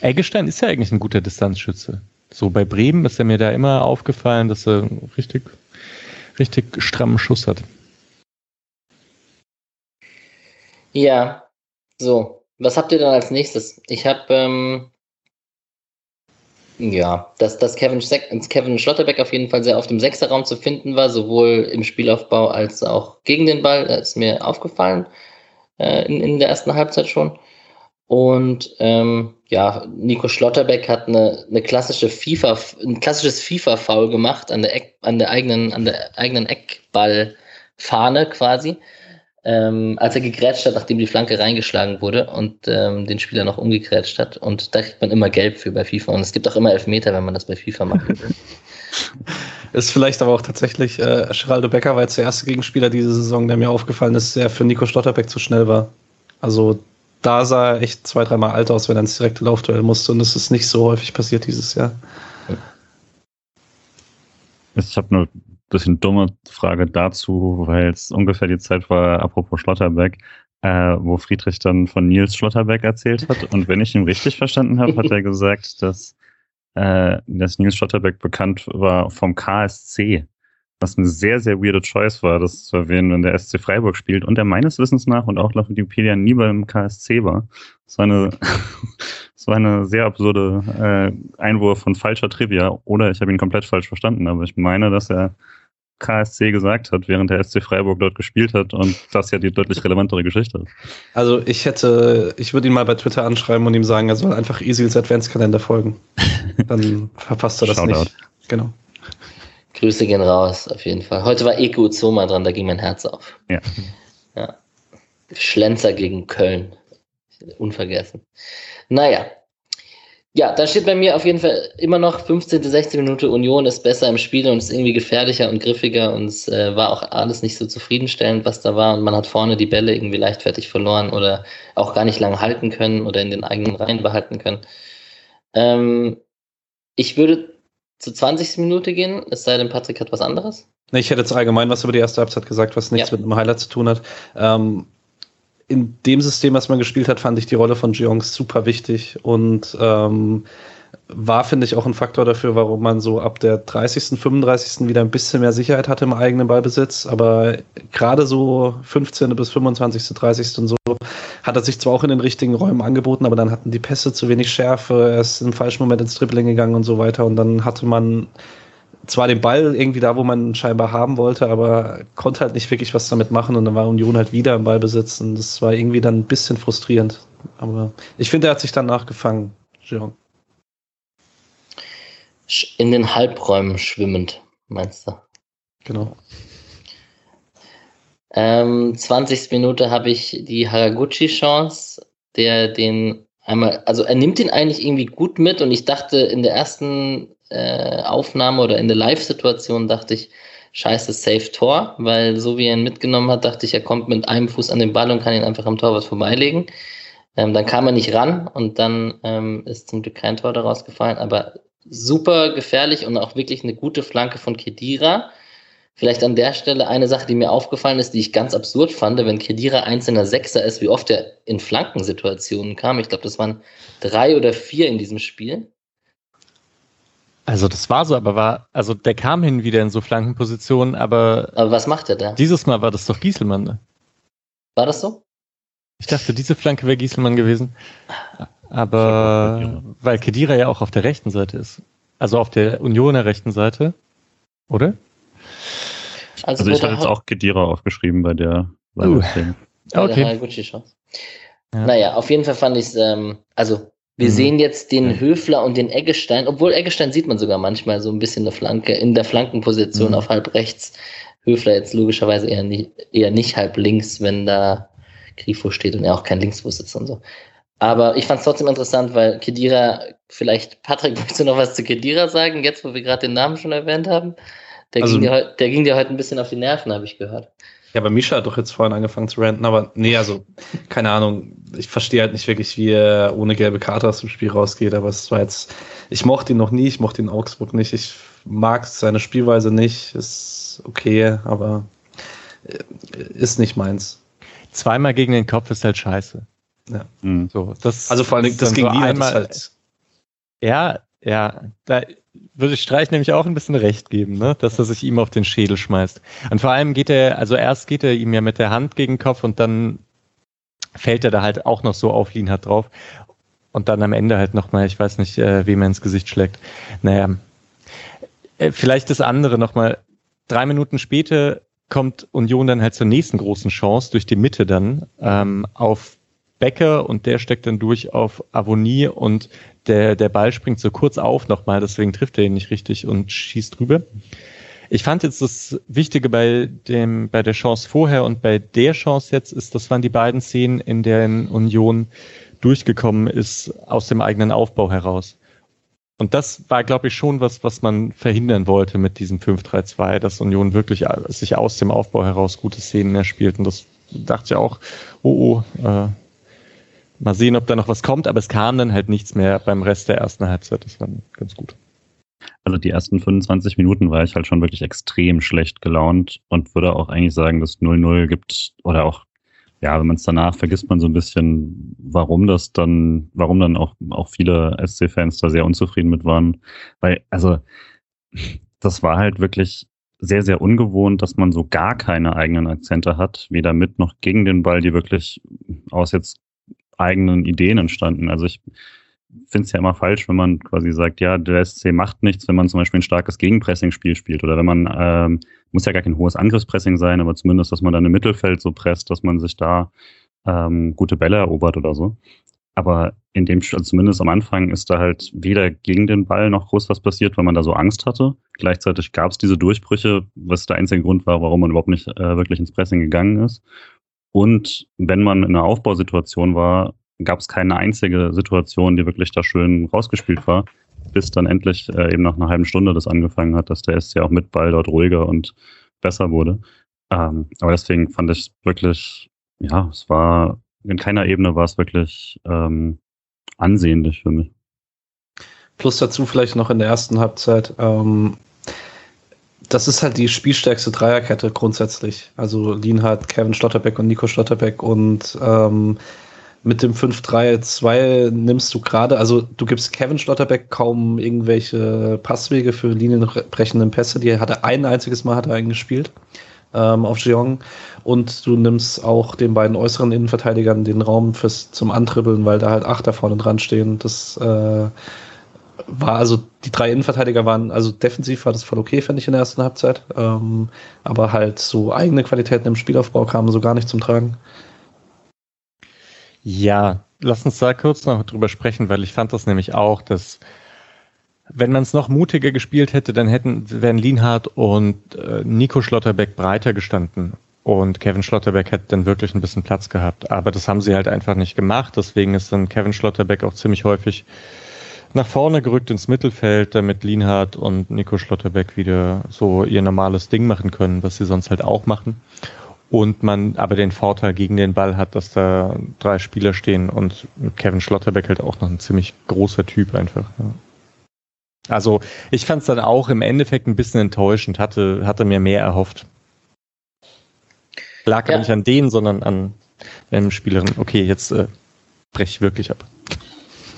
S4: Eggestein ist ja eigentlich ein guter Distanzschütze. So bei Bremen ist er mir da immer aufgefallen, dass er richtig, richtig strammen Schuss hat.
S1: Ja, so. Was habt ihr dann als nächstes? Ich habe, ähm, ja, dass, dass Kevin, Kevin Schlotterbeck auf jeden Fall sehr auf dem Sechserraum zu finden war, sowohl im Spielaufbau als auch gegen den Ball. Das ist mir aufgefallen äh, in, in der ersten Halbzeit schon. Und ähm, ja, Nico Schlotterbeck hat eine, eine klassische FIFA, ein klassisches FIFA-Foul gemacht an der, Eck, an der eigenen, an der eigenen Eckballfahne quasi, ähm, als er gegrätscht hat, nachdem die Flanke reingeschlagen wurde und ähm, den Spieler noch umgegrätscht hat. Und da kriegt man immer Gelb für bei FIFA. Und es gibt auch immer Elfmeter, wenn man das bei FIFA macht.
S2: ist vielleicht aber auch tatsächlich, äh, Geraldo Becker war jetzt der erste Gegenspieler diese Saison, der mir aufgefallen ist, der für Nico Schlotterbeck zu schnell war. Also da sah er echt zwei, dreimal alt aus, wenn er ins direkte Laufduell musste. Und das ist nicht so häufig passiert dieses Jahr.
S3: Ich habe eine bisschen dumme Frage dazu, weil es ungefähr die Zeit war, apropos Schlotterbeck, äh, wo Friedrich dann von Nils Schlotterbeck erzählt hat. Und wenn ich ihn richtig verstanden habe, hat er gesagt, dass, äh, dass Nils Schlotterbeck bekannt war vom KSC was eine sehr, sehr weirde Choice war, das zu erwähnen, wenn der SC Freiburg spielt und der meines Wissens nach und auch laut Wikipedia nie beim KSC war. Das war eine, das war eine sehr absurde äh, Einwurf von falscher Trivia oder ich habe ihn komplett falsch verstanden, aber ich meine, dass er KSC gesagt hat, während der SC Freiburg dort gespielt hat und das ja die deutlich relevantere Geschichte ist.
S2: Also ich hätte, ich würde ihn mal bei Twitter anschreiben und ihm sagen, er soll einfach Isils Adventskalender folgen. Dann verpasst er das Shoutout. nicht. Genau.
S1: Grüße gehen raus, auf jeden Fall. Heute war Eko Zoma dran, da ging mein Herz auf.
S3: Ja.
S1: ja. Schlenzer gegen Köln. Unvergessen. Naja. Ja, da steht bei mir auf jeden Fall immer noch 15. 16. Minute Union ist besser im Spiel und ist irgendwie gefährlicher und griffiger und es äh, war auch alles nicht so zufriedenstellend, was da war und man hat vorne die Bälle irgendwie leichtfertig verloren oder auch gar nicht lange halten können oder in den eigenen Reihen behalten können. Ähm, ich würde zur 20. Minute gehen, es sei denn, Patrick hat was anderes.
S2: Ich hätte jetzt allgemein was über die erste Halbzeit gesagt, was nichts ja. mit einem Highlight zu tun hat. Ähm, in dem System, was man gespielt hat, fand ich die Rolle von Jeongs super wichtig und ähm, war, finde ich, auch ein Faktor dafür, warum man so ab der 30., 35. wieder ein bisschen mehr Sicherheit hatte im eigenen Ballbesitz. Aber gerade so 15. bis 25., 30. und so hat er sich zwar auch in den richtigen Räumen angeboten, aber dann hatten die Pässe zu wenig Schärfe, er ist im falschen Moment ins Dribbling gegangen und so weiter. Und dann hatte man zwar den Ball irgendwie da, wo man scheinbar haben wollte, aber konnte halt nicht wirklich was damit machen und dann war Union halt wieder im Ballbesitz und das war irgendwie dann ein bisschen frustrierend. Aber ich finde, er hat sich danach gefangen, Jean.
S1: In den Halbräumen schwimmend, meinst du?
S2: Genau.
S1: Ähm, 20. Minute habe ich die Haraguchi-Chance, der den einmal, also er nimmt ihn eigentlich irgendwie gut mit und ich dachte in der ersten äh, Aufnahme oder in der Live-Situation dachte ich, scheiße, safe Tor, weil so wie er ihn mitgenommen hat, dachte ich, er kommt mit einem Fuß an den Ball und kann ihn einfach am Torwart vorbeilegen. Ähm, dann kam er nicht ran und dann ähm, ist zum Glück kein Tor daraus gefallen, aber super gefährlich und auch wirklich eine gute Flanke von Kedira. Vielleicht an der Stelle eine Sache, die mir aufgefallen ist, die ich ganz absurd fand, wenn Kedira einzelner Sechser ist, wie oft er in Flankensituationen kam. Ich glaube, das waren drei oder vier in diesem Spiel.
S4: Also das war so, aber war, also der kam hin wieder in so Flankenpositionen, aber.
S1: Aber was macht er da?
S4: Dieses Mal war das doch Gieselmann, ne?
S1: War das so?
S4: Ich dachte, diese Flanke wäre Gieselmann gewesen. Aber weil Kedira ja auch auf der rechten Seite ist. Also auf der Unioner rechten Seite. Oder?
S3: Also, also ich habe jetzt auch Kedira aufgeschrieben bei der, bei uh.
S1: der okay. Ja. Naja, auf jeden Fall fand ich es, ähm, also wir mhm. sehen jetzt den Höfler und den Eggestein, obwohl Eggestein sieht man sogar manchmal so ein bisschen eine Flanke in der Flankenposition mhm. auf halb rechts. Höfler jetzt logischerweise eher nicht, eher nicht halb links, wenn da Grifo steht und er auch kein Linksfuß sitzt und so. Aber ich fand es trotzdem interessant, weil Kedira, vielleicht, Patrick, möchtest du noch was zu Kedira sagen, jetzt wo wir gerade den Namen schon erwähnt haben? Der, also, ging dir, der ging dir heute ein bisschen auf die Nerven, habe ich gehört.
S2: Ja, aber Misha hat doch jetzt vorhin angefangen zu ranten, aber nee, also, keine Ahnung, ich verstehe halt nicht wirklich, wie er ohne gelbe Karte aus dem Spiel rausgeht, aber es war jetzt, ich mochte ihn noch nie, ich mochte ihn Augsburg nicht, ich mag seine Spielweise nicht, ist okay, aber äh, ist nicht meins.
S4: Zweimal gegen den Kopf ist halt scheiße.
S2: Ja. Mhm.
S4: So, das
S2: also vor allem das gegen so einmal, halt
S4: Ja, ja, da würde ich Streich nämlich auch ein bisschen recht geben, ne? dass er sich ihm auf den Schädel schmeißt. Und vor allem geht er, also erst geht er ihm ja mit der Hand gegen den Kopf und dann fällt er da halt auch noch so auf Lienhardt drauf. Und dann am Ende halt nochmal, ich weiß nicht, äh, wem er ins Gesicht schlägt. Naja, äh, vielleicht das andere nochmal. Drei Minuten später kommt Union dann halt zur nächsten großen Chance durch die Mitte dann ähm, auf Becker und der steckt dann durch auf Avonie und der, der Ball springt so kurz auf nochmal, deswegen trifft er ihn nicht richtig und schießt drüber. Ich fand jetzt das Wichtige bei dem, bei der Chance vorher und bei der Chance jetzt ist, das waren die beiden Szenen, in denen Union durchgekommen ist aus dem eigenen Aufbau heraus. Und das war, glaube ich, schon was, was man verhindern wollte mit diesem 5-3-2, dass Union wirklich sich aus dem Aufbau heraus gute Szenen erspielt. Und das dachte ich auch, oh, oh, äh, Mal sehen, ob da noch was kommt, aber es kam dann halt nichts mehr beim Rest der ersten Halbzeit. Das war ganz gut.
S3: Also die ersten 25 Minuten war ich halt schon wirklich extrem schlecht gelaunt und würde auch eigentlich sagen, dass 0-0 gibt oder auch, ja, wenn man es danach vergisst man so ein bisschen, warum das dann, warum dann auch, auch viele SC-Fans da sehr unzufrieden mit waren. Weil, also, das war halt wirklich sehr, sehr ungewohnt, dass man so gar keine eigenen Akzente hat, weder mit noch gegen den Ball, die wirklich aus jetzt eigenen Ideen entstanden. Also ich finde es ja immer falsch, wenn man quasi sagt, ja, der SC macht nichts, wenn man zum Beispiel ein starkes Gegenpressing-Spiel spielt oder wenn man, ähm, muss ja gar kein hohes Angriffspressing sein, aber zumindest, dass man dann im Mittelfeld so presst, dass man sich da ähm, gute Bälle erobert oder so. Aber in dem, also zumindest am Anfang ist da halt weder gegen den Ball noch groß was passiert, weil man da so Angst hatte. Gleichzeitig gab es diese Durchbrüche, was der einzige Grund war, warum man überhaupt nicht äh, wirklich ins Pressing gegangen ist. Und wenn man in einer Aufbausituation war, gab es keine einzige Situation, die wirklich da schön rausgespielt war, bis dann endlich äh, eben nach einer halben Stunde das angefangen hat, dass der SC auch mit Ball dort ruhiger und besser wurde. Ähm, aber deswegen fand ich wirklich, ja, es war, in keiner Ebene war es wirklich ähm, ansehnlich für mich.
S2: Plus dazu vielleicht noch in der ersten Halbzeit, ähm, das ist halt die spielstärkste Dreierkette grundsätzlich. Also Lienhardt, Kevin Schlotterbeck und Nico Schlotterbeck und ähm, mit dem 5-3-2 nimmst du gerade, also du gibst Kevin Schlotterbeck kaum irgendwelche Passwege für linienbrechenden Pässe. Die hat er ein einziges Mal hat er eingespielt ähm, auf Jeong. Und du nimmst auch den beiden äußeren Innenverteidigern den Raum fürs zum Antribbeln, weil da halt acht da vorne dran stehen. Das äh, war also die drei Innenverteidiger waren, also defensiv war das voll okay, finde ich, in der ersten Halbzeit. Ähm, aber halt so eigene Qualitäten im Spielaufbau kamen so gar nicht zum Tragen.
S4: Ja, lass uns da kurz noch drüber sprechen, weil ich fand das nämlich auch, dass wenn man es noch mutiger gespielt hätte, dann hätten wären Lienhardt und äh, Nico Schlotterbeck breiter gestanden und Kevin Schlotterbeck hätte dann wirklich ein bisschen Platz gehabt. Aber das haben sie halt einfach nicht gemacht. Deswegen ist dann Kevin Schlotterbeck auch ziemlich häufig nach vorne gerückt ins Mittelfeld, damit Lienhardt und Nico Schlotterbeck wieder so ihr normales Ding machen können, was sie sonst halt auch machen und man aber den Vorteil gegen den Ball hat, dass da drei Spieler stehen und Kevin Schlotterbeck halt auch noch ein ziemlich großer Typ einfach. Ja. Also ich fand es dann auch im Endeffekt ein bisschen enttäuschend, hatte, hatte mir mehr erhofft. Lag ja. nicht an denen, sondern an einem Spielerin. Okay, jetzt äh, breche ich wirklich ab.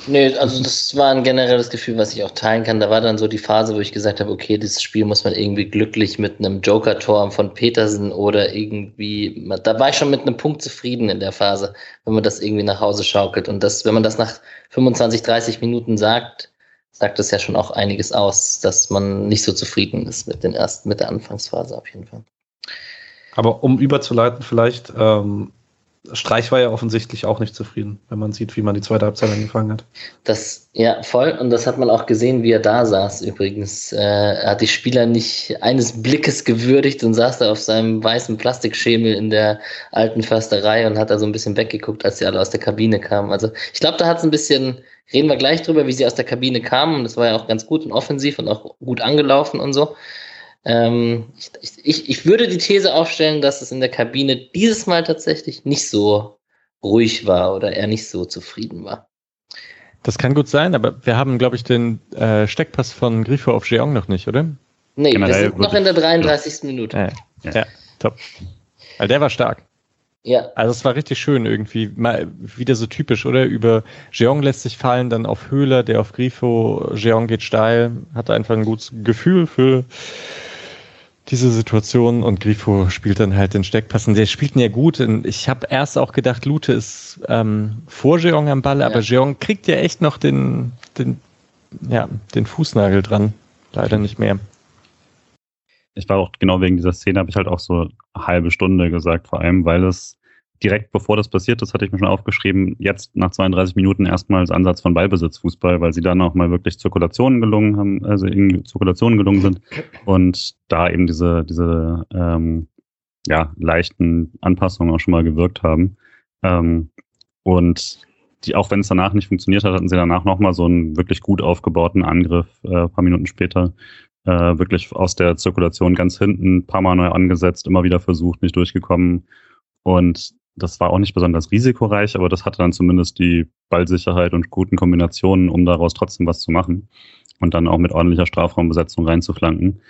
S1: Nee, also das war ein generelles Gefühl, was ich auch teilen kann. Da war dann so die Phase, wo ich gesagt habe, okay, dieses Spiel muss man irgendwie glücklich mit einem Joker-Tor von Petersen oder irgendwie, da war ich schon mit einem Punkt zufrieden in der Phase, wenn man das irgendwie nach Hause schaukelt. Und das, wenn man das nach 25, 30 Minuten sagt, sagt das ja schon auch einiges aus, dass man nicht so zufrieden ist mit den ersten, mit der Anfangsphase auf jeden Fall.
S2: Aber um überzuleiten, vielleicht, ähm, Streich war ja offensichtlich auch nicht zufrieden, wenn man sieht, wie man die zweite Halbzeit angefangen hat.
S1: Das, ja, voll. Und das hat man auch gesehen, wie er da saß übrigens. Äh, er hat die Spieler nicht eines Blickes gewürdigt und saß da auf seinem weißen Plastikschemel in der alten Försterei und hat da so ein bisschen weggeguckt, als sie alle aus der Kabine kamen. Also ich glaube, da hat es ein bisschen, reden wir gleich drüber, wie sie aus der Kabine kamen. Und das war ja auch ganz gut und offensiv und auch gut angelaufen und so. Ähm, ich, ich, ich würde die These aufstellen, dass es in der Kabine dieses Mal tatsächlich nicht so ruhig war oder er nicht so zufrieden war.
S4: Das kann gut sein, aber wir haben, glaube ich, den äh, Steckpass von Grifo auf Jeong noch nicht, oder?
S1: Nee, Generell wir sind noch in der 33. Ja. Minute.
S4: Ja, ja. ja, top. Weil der war stark. Ja. Also es war richtig schön irgendwie, mal wieder so typisch, oder? Über Jeong lässt sich fallen, dann auf Höhler, der auf Grifo, Jeong geht steil, hat einfach ein gutes Gefühl für diese Situation und Grifo spielt dann halt den Steckpass und der spielt ihn ja gut. Und ich habe erst auch gedacht, Lute ist ähm, vor Jeong am Ball, ja. aber Jeong kriegt ja echt noch den, den, ja, den Fußnagel dran. Leider nicht mehr.
S3: Ich war auch genau wegen dieser Szene, habe ich halt auch so eine halbe Stunde gesagt, vor allem, weil es direkt bevor das passiert ist, hatte ich mir schon aufgeschrieben, jetzt nach 32 Minuten erstmals Ansatz von Ballbesitzfußball, weil sie dann auch mal wirklich Zirkulationen gelungen haben, also irgendwie Zirkulationen gelungen sind und da eben diese, diese ähm, ja, leichten Anpassungen auch schon mal gewirkt haben. Ähm, und die, auch wenn es danach nicht funktioniert hat, hatten sie danach nochmal so einen wirklich gut aufgebauten Angriff, äh, paar Minuten später, äh, wirklich aus der Zirkulation ganz hinten, paar Mal neu angesetzt, immer wieder versucht, nicht durchgekommen. Und das war auch nicht besonders risikoreich, aber das hatte dann zumindest die Ballsicherheit und guten Kombinationen, um daraus trotzdem was zu machen und dann auch mit ordentlicher Strafraumbesetzung reinzuflanken.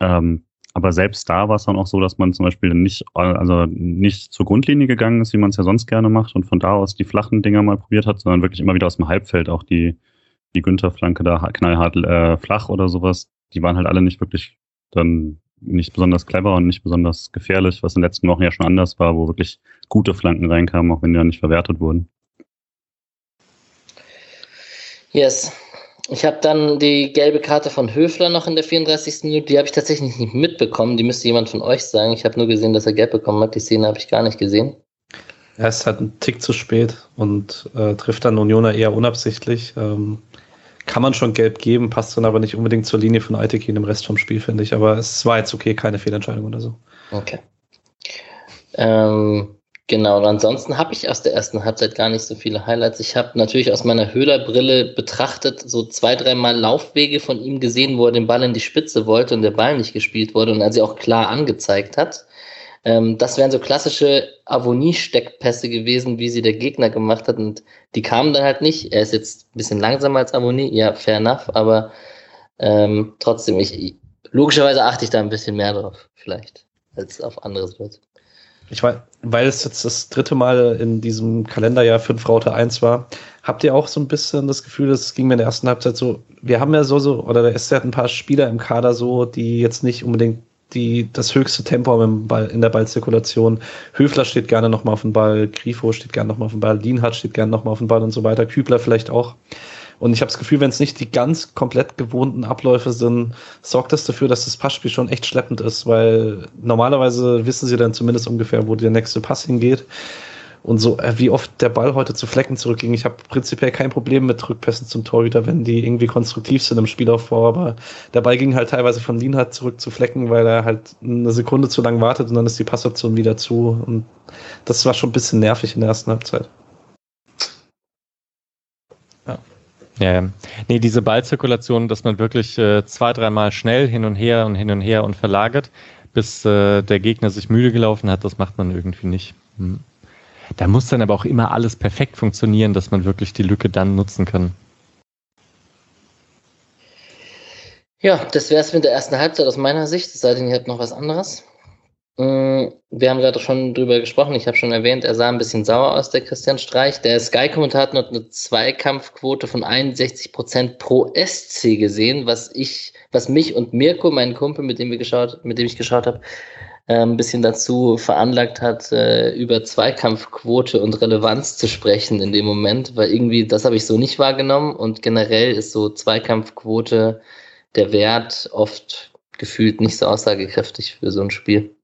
S3: Ähm, aber selbst da war es dann auch so, dass man zum Beispiel nicht, also nicht zur Grundlinie gegangen ist, wie man es ja sonst gerne macht und von da aus die flachen Dinger mal probiert hat, sondern wirklich immer wieder aus dem Halbfeld auch die, die Günther-Flanke da knallhart äh, flach oder sowas. Die waren halt alle nicht wirklich dann nicht besonders clever und nicht besonders gefährlich, was in den letzten Wochen ja schon anders war, wo wirklich gute Flanken reinkamen, auch wenn die ja nicht verwertet wurden.
S1: Yes. Ich habe dann die gelbe Karte von Höfler noch in der 34. Minute. Die habe ich tatsächlich nicht mitbekommen. Die müsste jemand von euch sagen. Ich habe nur gesehen, dass er gelb bekommen hat. Die Szene habe ich gar nicht gesehen.
S2: Er ist halt ein Tick zu spät und äh, trifft dann Unioner eher unabsichtlich. Ähm, kann man schon gelb geben, passt dann aber nicht unbedingt zur Linie von Aitekin im Rest vom Spiel, finde ich. Aber es war jetzt okay, keine Fehlentscheidung oder so.
S1: Okay. Ähm, genau, und ansonsten habe ich aus der ersten Halbzeit gar nicht so viele Highlights. Ich habe natürlich aus meiner Höhlerbrille betrachtet, so zwei, dreimal Laufwege von ihm gesehen, wo er den Ball in die Spitze wollte und der Ball nicht gespielt wurde und er sie auch klar angezeigt hat. Ähm, das wären so klassische Avonie-Steckpässe gewesen, wie sie der Gegner gemacht hat. Und die kamen dann halt nicht. Er ist jetzt ein bisschen langsamer als Avonie, ja, fair enough, aber ähm, trotzdem, ich, logischerweise achte ich da ein bisschen mehr drauf, vielleicht, als auf andere Situationen.
S2: Ich weiß, weil es jetzt das dritte Mal in diesem Kalenderjahr 5 Raute 1 war, habt ihr auch so ein bisschen das Gefühl, das ging mir in der ersten Halbzeit so, wir haben ja so, so oder der SC hat ein paar Spieler im Kader so, die jetzt nicht unbedingt die, das höchste Tempo im Ball, in der Ballzirkulation. Höfler steht gerne nochmal auf dem Ball, Grifo steht gerne nochmal auf dem Ball, Lienhardt steht gerne nochmal auf dem Ball und so weiter, Kübler vielleicht auch. Und ich habe das Gefühl, wenn es nicht die ganz komplett gewohnten Abläufe sind, sorgt das dafür, dass das Passspiel schon echt schleppend ist, weil normalerweise wissen sie dann zumindest ungefähr, wo der nächste Pass hingeht. Und so, äh, wie oft der Ball heute zu Flecken zurückging. Ich habe prinzipiell kein Problem mit Rückpässen zum Torhüter, wenn die irgendwie konstruktiv sind im Spielaufbau. Aber der Ball ging halt teilweise von Lienhardt zurück zu Flecken, weil er halt eine Sekunde zu lang wartet und dann ist die Passoption wieder zu. Und das war schon ein bisschen nervig in der ersten Halbzeit.
S4: Ja. Ja, nee, diese Ballzirkulation, dass man wirklich äh, zwei, dreimal schnell hin und her und hin und her und verlagert, bis äh, der Gegner sich müde gelaufen hat, das macht man irgendwie nicht. Hm. Da muss dann aber auch immer alles perfekt funktionieren, dass man wirklich die Lücke dann nutzen kann.
S1: Ja, das wäre es mit der ersten Halbzeit aus meiner Sicht, es sei denn, ihr habt noch was anderes. Mm, wir haben gerade schon drüber gesprochen, ich habe schon erwähnt, er sah ein bisschen sauer aus, der Christian Streich. Der Sky-Kommentator hat eine Zweikampfquote von 61 Prozent pro SC gesehen, was ich, was mich und Mirko, meinen Kumpel, mit dem wir geschaut, mit dem ich geschaut habe, ein bisschen dazu veranlagt hat, äh, über Zweikampfquote und Relevanz zu sprechen in dem Moment, weil irgendwie, das habe ich so nicht wahrgenommen und generell ist so Zweikampfquote der Wert oft gefühlt nicht so aussagekräftig für so ein Spiel.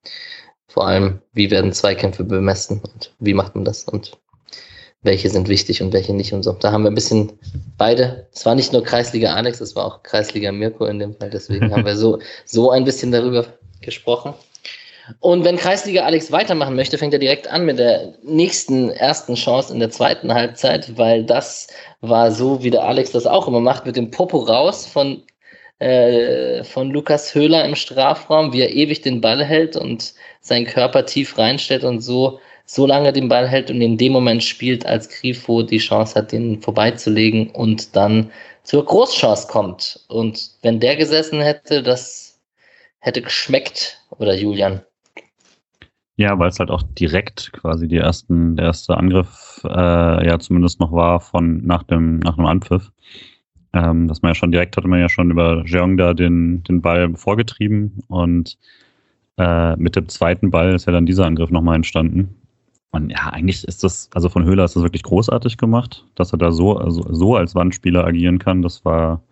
S1: Vor allem, wie werden Zweikämpfe bemessen und wie macht man das und welche sind wichtig und welche nicht und so. Da haben wir ein bisschen beide. Es war nicht nur Kreisliga Alex, es war auch Kreisliga Mirko in dem Fall. Deswegen haben wir so, so ein bisschen darüber gesprochen. Und wenn Kreisliga Alex weitermachen möchte, fängt er direkt an mit der nächsten ersten Chance in der zweiten Halbzeit, weil das war so, wie der Alex das auch immer macht, mit dem Popo raus von, äh, von Lukas Höhler im Strafraum, wie er ewig den Ball hält und seinen Körper tief reinstellt und so, so lange den Ball hält und in dem Moment spielt, als Grifo die Chance hat, den vorbeizulegen und dann zur Großchance kommt. Und wenn der gesessen hätte, das hätte geschmeckt, oder Julian?
S3: Ja, weil es halt auch direkt quasi die ersten, der erste Angriff äh, ja zumindest noch war von nach dem, nach dem Anpfiff. Ähm, dass man ja schon direkt hatte man ja schon über Jeong da den, den Ball vorgetrieben und äh, mit dem zweiten Ball ist ja dann dieser Angriff nochmal entstanden. Und ja, eigentlich ist das, also von Höhler ist das wirklich großartig gemacht, dass er da so, also so als Wandspieler agieren kann. Das war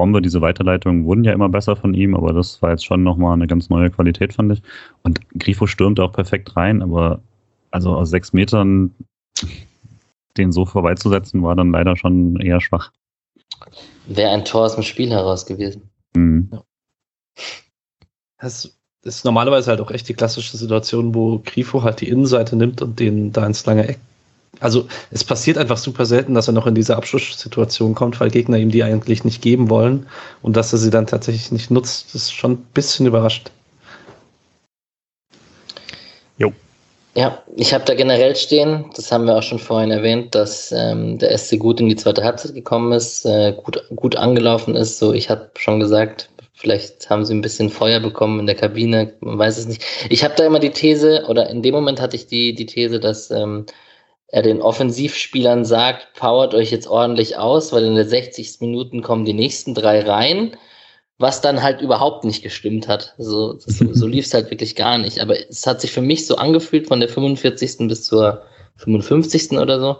S3: Bombe, diese Weiterleitungen wurden ja immer besser von ihm, aber das war jetzt schon nochmal eine ganz neue Qualität, fand ich. Und Grifo stürmte auch perfekt rein, aber also aus sechs Metern den so vorbeizusetzen, war dann leider schon eher schwach.
S1: Wäre ein Tor aus dem Spiel heraus gewesen.
S2: Mhm. Das ist normalerweise halt auch echt die klassische Situation, wo Grifo halt die Innenseite nimmt und den da ins lange Eck also es passiert einfach super selten, dass er noch in diese Abschlusssituation kommt, weil Gegner ihm die eigentlich nicht geben wollen und dass er sie dann tatsächlich nicht nutzt, das ist schon ein bisschen überrascht.
S1: Jo. Ja, ich habe da generell stehen, das haben wir auch schon vorhin erwähnt, dass ähm, der SC gut in die zweite Halbzeit gekommen ist, äh, gut, gut angelaufen ist. So, ich habe schon gesagt, vielleicht haben sie ein bisschen Feuer bekommen in der Kabine, man weiß es nicht. Ich habe da immer die These, oder in dem Moment hatte ich die, die These, dass ähm, er den Offensivspielern sagt, powert euch jetzt ordentlich aus, weil in der 60. Minuten kommen die nächsten drei rein, was dann halt überhaupt nicht gestimmt hat. So, so, so lief es halt wirklich gar nicht. Aber es hat sich für mich so angefühlt von der 45. bis zur 55. oder so,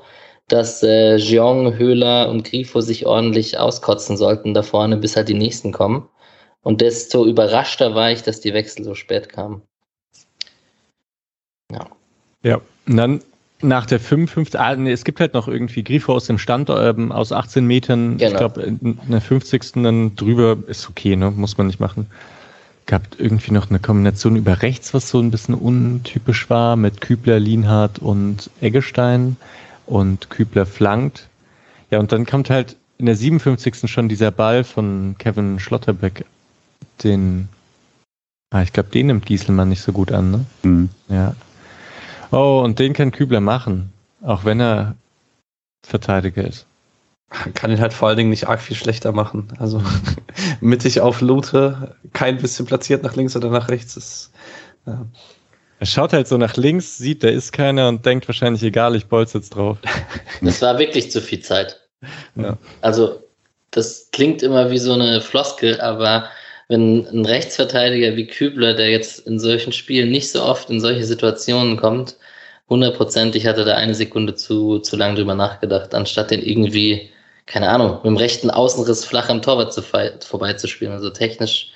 S1: dass äh, Jeong, Höhler und Grifo sich ordentlich auskotzen sollten da vorne, bis halt die nächsten kommen. Und desto überraschter war ich, dass die Wechsel so spät kamen.
S4: Ja. Ja, und dann nach der 55, ah, nee, es gibt halt noch irgendwie Grifo aus dem Stand ähm, aus 18 Metern. Genau. Ich glaube, in der 50. dann drüber ist okay, ne? Muss man nicht machen. Gab irgendwie noch eine Kombination über rechts, was so ein bisschen untypisch war, mit Kübler, Lienhardt und Eggestein und Kübler flankt. Ja, und dann kommt halt in der 57. schon dieser Ball von Kevin Schlotterbeck, den, ah, ich glaube, den nimmt Gieselmann nicht so gut an, ne? Mhm. Ja. Oh, und den kann Kübler machen, auch wenn er Verteidiger ist.
S2: Kann ihn halt vor allen Dingen nicht arg viel schlechter machen. Also mittig auf Lute, kein bisschen platziert nach links oder nach rechts. Ist, ja.
S4: Er schaut halt so nach links, sieht, da ist keiner und denkt wahrscheinlich, egal, ich bolz jetzt drauf.
S1: Das war wirklich zu viel Zeit.
S4: Ja.
S1: Also, das klingt immer wie so eine Floskel, aber wenn ein Rechtsverteidiger wie Kübler, der jetzt in solchen Spielen nicht so oft in solche Situationen kommt, hundertprozentig hatte da eine Sekunde zu, zu lang drüber nachgedacht, anstatt den irgendwie, keine Ahnung, mit dem rechten Außenriss flach am Torwart zu, vorbeizuspielen. Also technisch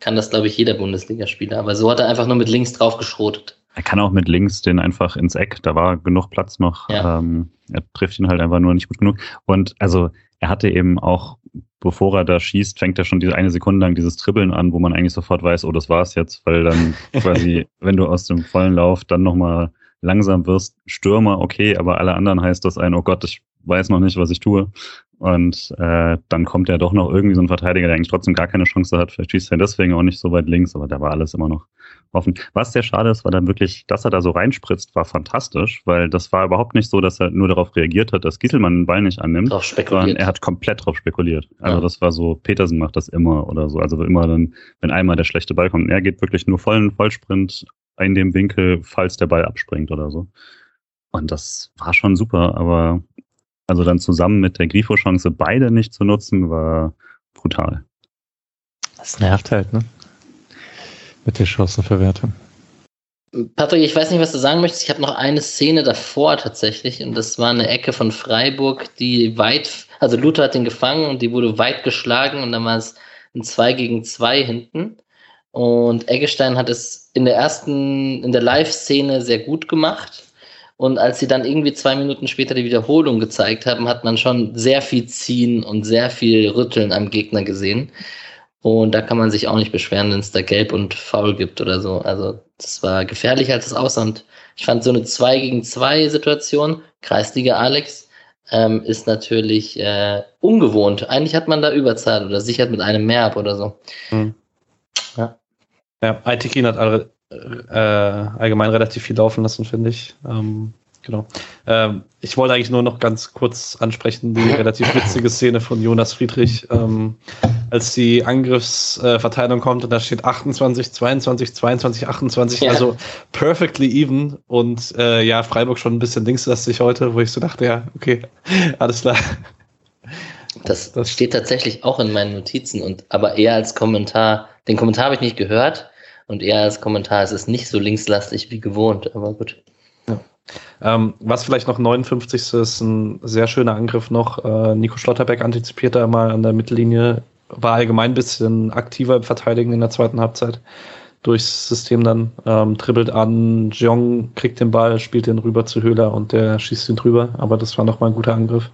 S1: kann das, glaube ich, jeder Bundesligaspieler. Aber so hat er einfach nur mit links drauf geschrotet.
S3: Er kann auch mit links den einfach ins Eck, da war genug Platz noch.
S1: Ja.
S3: Ähm, er trifft ihn halt einfach nur nicht gut genug. Und also er hatte eben auch, bevor er da schießt, fängt er schon diese eine Sekunde lang dieses Dribbeln an, wo man eigentlich sofort weiß, oh, das war's jetzt, weil dann quasi, wenn du aus dem vollen Lauf dann nochmal langsam wirst, Stürmer, okay, aber alle anderen heißt das ein, oh Gott, ich weiß noch nicht, was ich tue. Und äh, dann kommt ja doch noch irgendwie so ein Verteidiger, der eigentlich trotzdem gar keine Chance hat. Vielleicht schießt er deswegen auch nicht so weit links, aber da war alles immer noch offen. Was sehr schade ist, war dann wirklich, dass er da so reinspritzt, war fantastisch, weil das war überhaupt nicht so, dass er nur darauf reagiert hat, dass Gieselmann den Ball nicht annimmt,
S1: Drauf
S3: sondern
S1: spekuliert.
S3: er hat komplett drauf spekuliert. Also
S1: Ja.
S3: das war so, Petersen macht das immer oder so. Also immer dann, wenn einmal der schlechte Ball kommt, er geht wirklich nur vollen Vollsprint in dem Winkel, falls der Ball abspringt oder so. Und das war schon super, aber also dann zusammen mit der Grifo-Chance beide nicht zu nutzen, war brutal.
S4: Das nervt halt, ne? Mit der Chancenverwertung.
S1: Patrick, ich weiß nicht, was du sagen möchtest. Ich habe noch eine Szene davor tatsächlich und das war eine Ecke von Freiburg, die weit, also Luther hat den gefangen und die wurde weit geschlagen und dann war es ein 2 gegen 2 hinten. Und Eggestein hat es in der ersten, in der Live-Szene sehr gut gemacht. Und als sie dann irgendwie zwei Minuten später die Wiederholung gezeigt haben, hat man schon sehr viel Ziehen und sehr viel Rütteln am Gegner gesehen. Und da kann man sich auch nicht beschweren, wenn es da gelb und faul gibt oder so. Also das war gefährlicher als es aussah. Und ich fand so eine 2 gegen 2 Situation, Kreisliga Alex, ähm, ist natürlich äh, ungewohnt. Eigentlich hat man da Überzahl oder sichert mit einem mehr ab oder so.
S2: Ja, Aitekin hat alle, äh, allgemein relativ viel laufen lassen, finde ich. Ähm, genau. Ähm, ich wollte eigentlich nur noch ganz kurz ansprechen, die relativ witzige Szene von Jonas Friedrich, ähm, als die Angriffsverteilung kommt und da steht 28, 22, 22, 28,
S1: Ja.
S2: also perfectly even und äh, ja, Freiburg schon ein bisschen linkslastig heute, wo ich so dachte, ja, okay, alles klar.
S1: Das,
S2: Das-
S1: steht tatsächlich auch in meinen Notizen und aber eher als Kommentar. Den Kommentar habe ich nicht gehört und eher als Kommentar. Es ist nicht so linkslastig wie gewohnt, aber gut.
S2: Ähm, was vielleicht noch 59. ist, ein sehr schöner Angriff noch. Äh, Nico Schlotterbeck antizipiert da mal an der Mittellinie, war allgemein ein bisschen aktiver im Verteidigen in der zweiten Halbzeit. Durchs System dann ähm, dribbelt an, Jong kriegt den Ball, spielt den rüber zu Höhler und der schießt ihn drüber. Aber das war nochmal ein guter Angriff.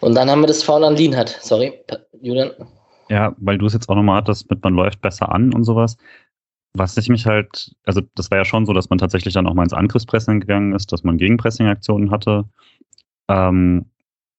S1: Und dann haben wir das Foul an Lienhardt. Sorry, Julian.
S3: Ja, weil du es jetzt auch nochmal hattest mit man läuft besser an und sowas. Was ich mich halt, also das war ja schon so, dass man tatsächlich dann auch mal ins Angriffspressing gegangen ist, dass man Gegenpressing-Aktionen hatte. Ähm,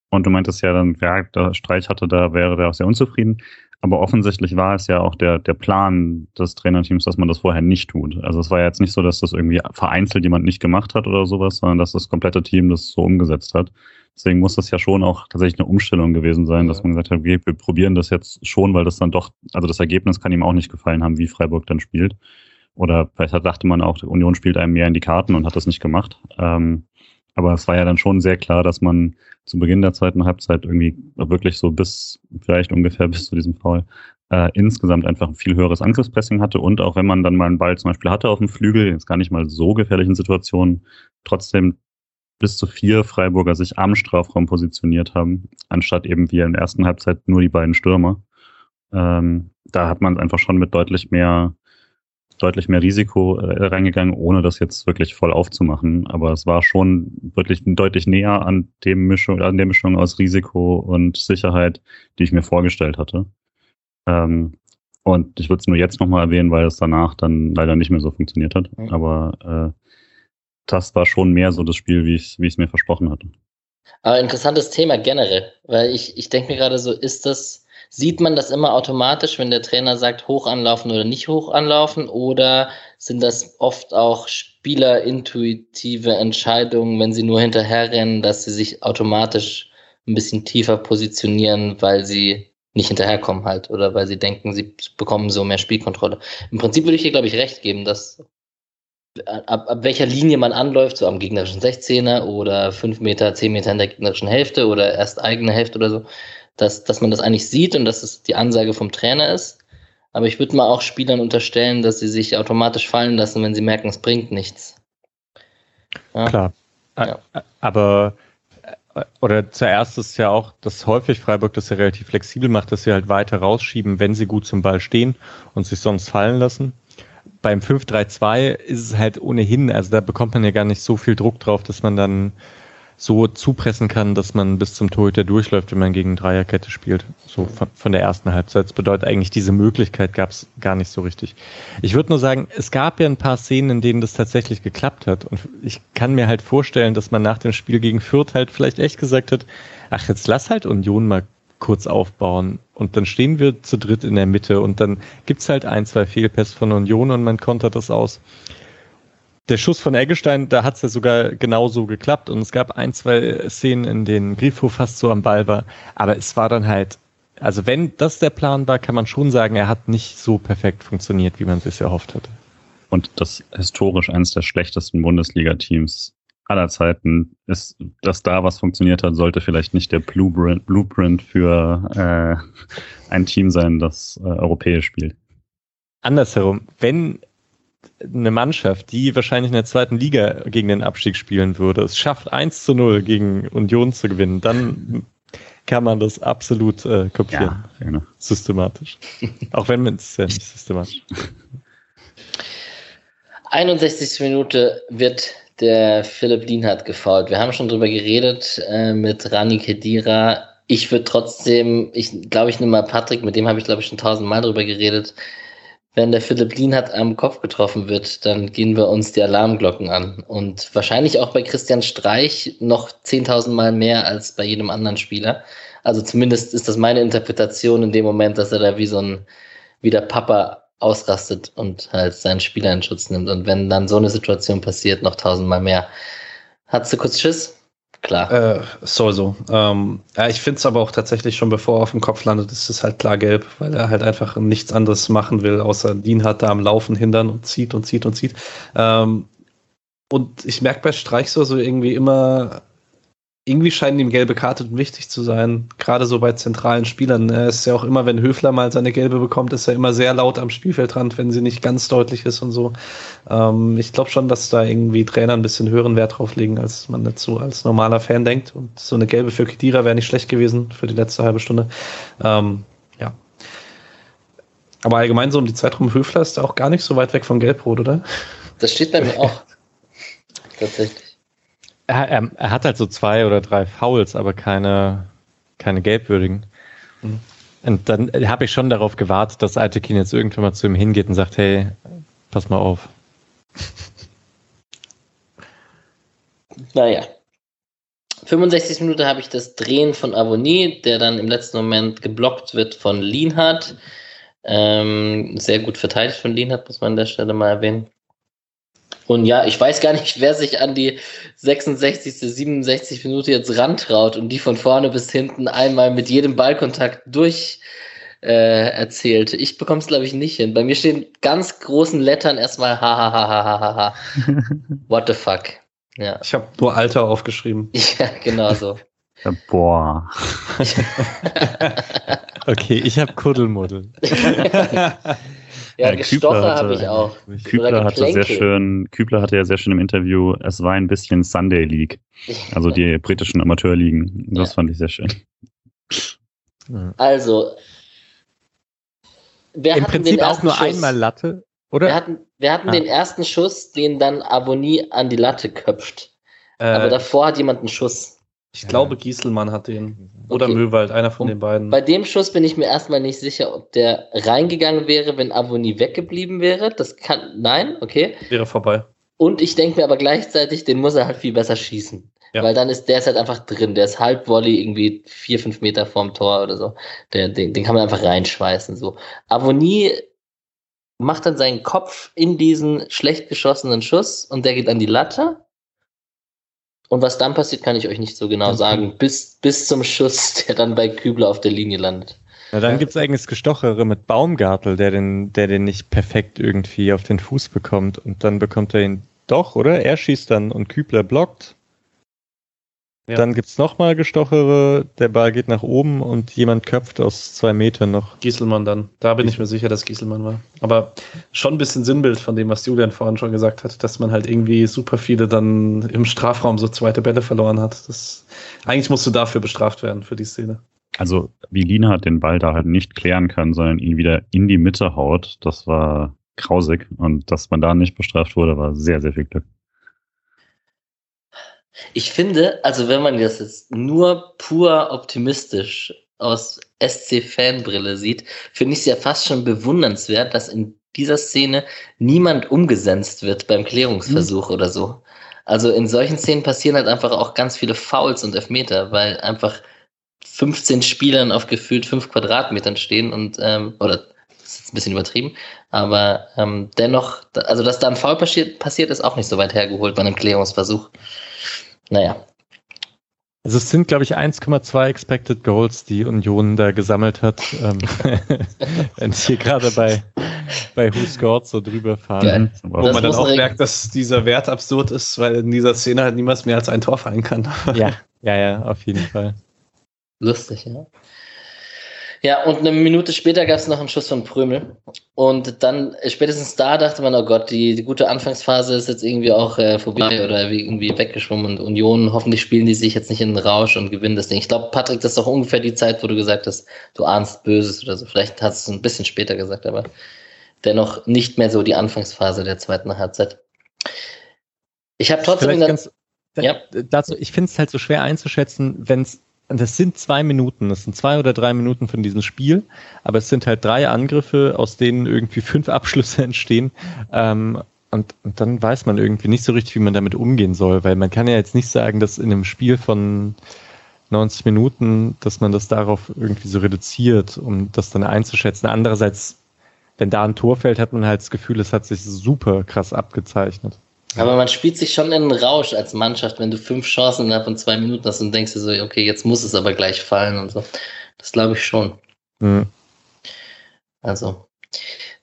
S3: und du meintest ja dann, ja, der Streich hatte, da wäre der auch sehr unzufrieden. Aber offensichtlich war es ja auch der, der Plan des Trainerteams, dass man das vorher nicht tut. Also es war ja jetzt nicht so, dass das irgendwie vereinzelt jemand nicht gemacht hat oder sowas, sondern dass das komplette Team das so umgesetzt hat. Deswegen muss das ja schon auch tatsächlich eine Umstellung gewesen sein, dass man gesagt hat, okay, wir probieren das jetzt schon, weil das dann doch, also das Ergebnis kann ihm auch nicht gefallen haben, wie Freiburg dann spielt. Oder vielleicht dachte man auch, die Union spielt einem mehr in die Karten und hat das nicht gemacht. Ähm, aber es war ja dann schon sehr klar, dass man zu Beginn der zweiten Halbzeit irgendwie wirklich so bis, vielleicht ungefähr bis zu diesem Foul, äh, insgesamt einfach ein viel höheres Angriffspressing hatte und auch wenn man dann mal einen Ball zum Beispiel hatte auf dem Flügel, jetzt gar nicht mal so gefährlichen Situationen, trotzdem bis zu vier Freiburger sich am Strafraum positioniert haben, anstatt eben wie in der ersten Halbzeit nur die beiden Stürmer. Ähm, da hat man einfach schon mit deutlich mehr, deutlich mehr Risiko äh, reingegangen, ohne das jetzt wirklich voll aufzumachen. Aber es war schon wirklich deutlich näher an dem Mischung, an der Mischung aus Risiko und Sicherheit, die ich mir vorgestellt hatte. Ähm, und ich würde es nur jetzt nochmal erwähnen, weil es danach dann leider nicht mehr so funktioniert hat. Aber äh, das war schon mehr so das Spiel, wie ich es mir versprochen hatte.
S1: Aber interessantes Thema generell, weil ich, ich denke mir gerade so, ist das, sieht man das immer automatisch, wenn der Trainer sagt, hoch anlaufen oder nicht hoch anlaufen, oder sind das oft auch spielerintuitive Entscheidungen, wenn sie nur hinterherrennen, dass sie sich automatisch ein bisschen tiefer positionieren, weil sie nicht hinterherkommen halt oder weil sie denken, sie bekommen so mehr Spielkontrolle. Im Prinzip würde ich hier, glaube ich, recht geben, dass ab, ab welcher Linie man anläuft, so am gegnerischen 16er oder 5 Meter, 10 Meter in der gegnerischen Hälfte oder erst eigene Hälfte oder so, dass, dass man das eigentlich sieht und dass es die Ansage vom Trainer ist. Aber ich würde mal auch Spielern unterstellen, dass sie sich automatisch fallen lassen, wenn sie merken, es bringt nichts.
S4: Ja. Klar. Ja. Aber oder zuerst ist ja auch, dass häufig Freiburg das ja relativ flexibel macht, dass sie halt weiter rausschieben, wenn sie gut zum Ball stehen und sich sonst fallen lassen. Beim 5-3-2 ist es halt ohnehin, also da bekommt man ja gar nicht so viel Druck drauf, dass man dann so zupressen kann, dass man bis zum Torhüter durchläuft, wenn man gegen Dreierkette spielt. So von, von der ersten Halbzeit. Das bedeutet eigentlich, diese Möglichkeit gab es gar nicht so richtig. Ich würde nur sagen, es gab ja ein paar Szenen, in denen das tatsächlich geklappt hat. Und ich kann mir halt vorstellen, dass man nach dem Spiel gegen Fürth halt vielleicht echt gesagt hat, ach, jetzt lass halt Union mal kurz aufbauen. Und dann stehen wir zu dritt in der Mitte und dann gibt's halt ein, zwei Fehlpässe von Union und man kontert das aus der Schuss von Eggestein, da hat es ja sogar genauso geklappt und es gab ein, zwei Szenen, in denen Grifo fast so am Ball war, aber es war dann halt, also wenn das der Plan war, kann man schon sagen, er hat nicht so perfekt funktioniert, wie man es sich erhofft hatte.
S3: Und das historisch eines der schlechtesten Bundesliga-Teams aller Zeiten ist, dass da was funktioniert hat, sollte vielleicht nicht der Blueprint, Blueprint für äh, ein Team sein, das äh, europäisch spielt.
S4: Andersherum, wenn eine Mannschaft, die wahrscheinlich in der zweiten Liga gegen den Abstieg spielen würde, es schafft 1 zu 0 gegen Union zu gewinnen, dann kann man das absolut äh, kopieren. Ja, genau. Systematisch. Auch wenn man es ja nicht systematisch.
S1: 61. Minute wird der Philipp Lienhardt gefault. Wir haben schon drüber geredet äh, mit Rani Kedira. Ich würde trotzdem, ich glaube, ich nehme mal Patrick, mit dem habe ich glaube ich schon tausendmal drüber geredet wenn der Philipp Lienhardt am Kopf getroffen wird, dann gehen wir uns die Alarmglocken an. Und wahrscheinlich auch bei Christian Streich noch 10.000 Mal mehr als bei jedem anderen Spieler. Also zumindest ist das meine Interpretation in dem Moment, dass er da wie so ein, wie der Papa ausrastet und halt seinen Spieler in Schutz nimmt. Und wenn dann so eine Situation passiert, noch tausendmal mehr. Hast du kurz Schiss?
S2: Klar. Äh, sowieso. Ähm, ja, ich finde es aber auch tatsächlich schon, bevor er auf dem Kopf landet, ist es halt klar gelb, weil er halt einfach nichts anderes machen will, außer Dean hat da am Laufen hindern und zieht und zieht und zieht. Ähm, und ich merke bei Streich so, so irgendwie immer, irgendwie scheinen ihm gelbe Karten wichtig zu sein, gerade so bei zentralen Spielern. Er ist ja auch immer, wenn Höfler mal seine gelbe bekommt, ist er immer sehr laut am Spielfeldrand, wenn sie nicht ganz deutlich ist und so. Ähm, ich glaube schon, dass da irgendwie Trainer ein bisschen höheren Wert drauf legen, als man dazu als normaler Fan denkt. Und so eine gelbe für Kedira wäre nicht schlecht gewesen für die letzte halbe Stunde. Ähm, ja. Aber allgemein so um die Zeit rum, Höfler ist auch gar nicht so weit weg von Gelbrot, oder?
S1: Das steht bei mir auch. Tatsächlich.
S4: Er, er, er, hat halt so zwei oder drei Fouls, aber keine, keine gelbwürdigen. Mhm. Und dann habe ich schon darauf gewartet, dass Altekin jetzt irgendwann mal zu ihm hingeht und sagt, hey, pass mal auf.
S1: Naja. 65 Minuten habe ich das Drehen von Avonie, der dann im letzten Moment geblockt wird von Lienhardt. Ähm, sehr gut verteidigt von Lienhardt, muss man an der Stelle mal erwähnen. Und ja, ich weiß gar nicht, wer sich an die 66., 67 Minute jetzt rantraut und die von vorne bis hinten einmal mit jedem Ballkontakt durch äh, erzählt. Ich bekomme es, glaube ich, nicht hin. Bei mir stehen ganz großen Lettern erstmal ha ha ha ha ha ha ha. What the fuck.
S2: Ja. Ich habe nur Alter aufgeschrieben.
S1: Ja, genau so.
S3: Boah.
S4: okay, ich habe Kuddelmuddel.
S1: Ja, ja Gestocher habe ich auch.
S3: Kübler hatte sehr schön, Kübler hatte ja sehr schön im Interview, es war ein bisschen Sunday League. Also die britischen Amateurligen. Das ja. fand ich sehr schön.
S1: Also,
S4: wir Im Prinzip auch nur Schuss. einmal Latte, oder?
S1: Wir hatten, wir hatten ah. den ersten Schuss, den dann Avonie an die Latte köpft. Äh, Aber davor hat jemand einen Schuss.
S2: Ich ja. glaube, Gieselmann hat den. Oder okay. Möwald, einer von den beiden.
S1: Bei dem Schuss bin ich mir erstmal nicht sicher, ob der reingegangen wäre, wenn Avonie weggeblieben wäre. Das kann. Nein, okay.
S2: Wäre vorbei.
S1: Und ich denke mir aber gleichzeitig, den muss er halt viel besser schießen. Ja. Weil dann ist der ist halt einfach drin. Der ist halb Volley irgendwie vier, fünf Meter vorm Tor oder so. Der, den, den kann man einfach reinschweißen. So. Avonie macht dann seinen Kopf in diesen schlecht geschossenen Schuss und der geht an die Latte und was dann passiert, kann ich euch nicht so genau okay. sagen. Bis, bis zum Schuss, der dann bei Kübler auf der Linie landet.
S4: Na, dann gibt es eigentlich Gestochere mit Baumgartel, der den, der den nicht perfekt irgendwie auf den Fuß bekommt. Und dann bekommt er ihn doch, oder? Er schießt dann und Kübler blockt. Ja. Dann gibt es nochmal Gestochere, der Ball geht nach oben und jemand köpft aus zwei Metern noch.
S2: Gieselmann dann. Da bin ich mir sicher, dass Gieselmann war. Aber schon ein bisschen Sinnbild von dem, was Julian vorhin schon gesagt hat, dass man halt irgendwie super viele dann im Strafraum so zweite Bälle verloren hat. Das, eigentlich musst du dafür bestraft werden, für die Szene.
S3: Also, wie Lina hat den Ball da halt nicht klären können, sondern ihn wieder in die Mitte haut, das war grausig. Und dass man da nicht bestraft wurde, war sehr, sehr viel Glück.
S1: Ich finde, also wenn man das jetzt nur pur optimistisch aus SC-Fanbrille sieht, finde ich es ja fast schon bewundernswert, dass in dieser Szene niemand umgesetzt wird beim Klärungsversuch mhm. oder so. Also in solchen Szenen passieren halt einfach auch ganz viele Fouls und Elfmeter, weil einfach 15 Spielern auf gefühlt 5 Quadratmetern stehen und, ähm, oder das ist jetzt ein bisschen übertrieben, aber ähm, dennoch, also dass da ein Foul passiert, passiert, ist auch nicht so weit hergeholt bei einem Klärungsversuch. Naja.
S4: Also es sind, glaube ich, 1,2 Expected Goals, die Union da gesammelt hat. Ähm, wenn ich hier gerade bei, bei Who Scored so drüber fahre.
S2: Wo das man dann auch merkt, dass dieser Wert absurd ist, weil in dieser Szene halt niemals mehr als ein Tor fallen kann.
S4: ja, ja, ja, auf jeden Fall.
S1: Lustig, ja. Ja, und eine Minute später gab es noch einen Schuss von Prömel. Und dann, spätestens da dachte man, oh Gott, die, die gute Anfangsphase ist jetzt irgendwie auch äh, vorbei oder irgendwie weggeschwommen. Und Union, hoffentlich spielen die sich jetzt nicht in den Rausch und gewinnen das Ding. Ich glaube, Patrick, das ist doch ungefähr die Zeit, wo du gesagt hast, du ahnst Böses oder so. Vielleicht hast du es ein bisschen später gesagt, aber dennoch nicht mehr so die Anfangsphase der zweiten Halbzeit. Ich habe trotzdem.
S4: Ganz, ja. dazu, ich finde es halt so schwer einzuschätzen, wenn es das sind zwei Minuten, das sind zwei oder drei Minuten von diesem Spiel, aber es sind halt drei Angriffe, aus denen irgendwie fünf Abschlüsse entstehen. Ähm, und, und dann weiß man irgendwie nicht so richtig, wie man damit umgehen soll, weil man kann ja jetzt nicht sagen, dass in einem Spiel von 90 Minuten, dass man das darauf irgendwie so reduziert, um das dann einzuschätzen. Andererseits, wenn da ein Tor fällt, hat man halt das Gefühl, es hat sich super krass abgezeichnet.
S1: Aber man spielt sich schon in den Rausch als Mannschaft, wenn du fünf Chancen innerhalb von zwei Minuten hast und denkst dir so, okay, jetzt muss es aber gleich fallen und so. Das glaube ich schon. Mhm. Also.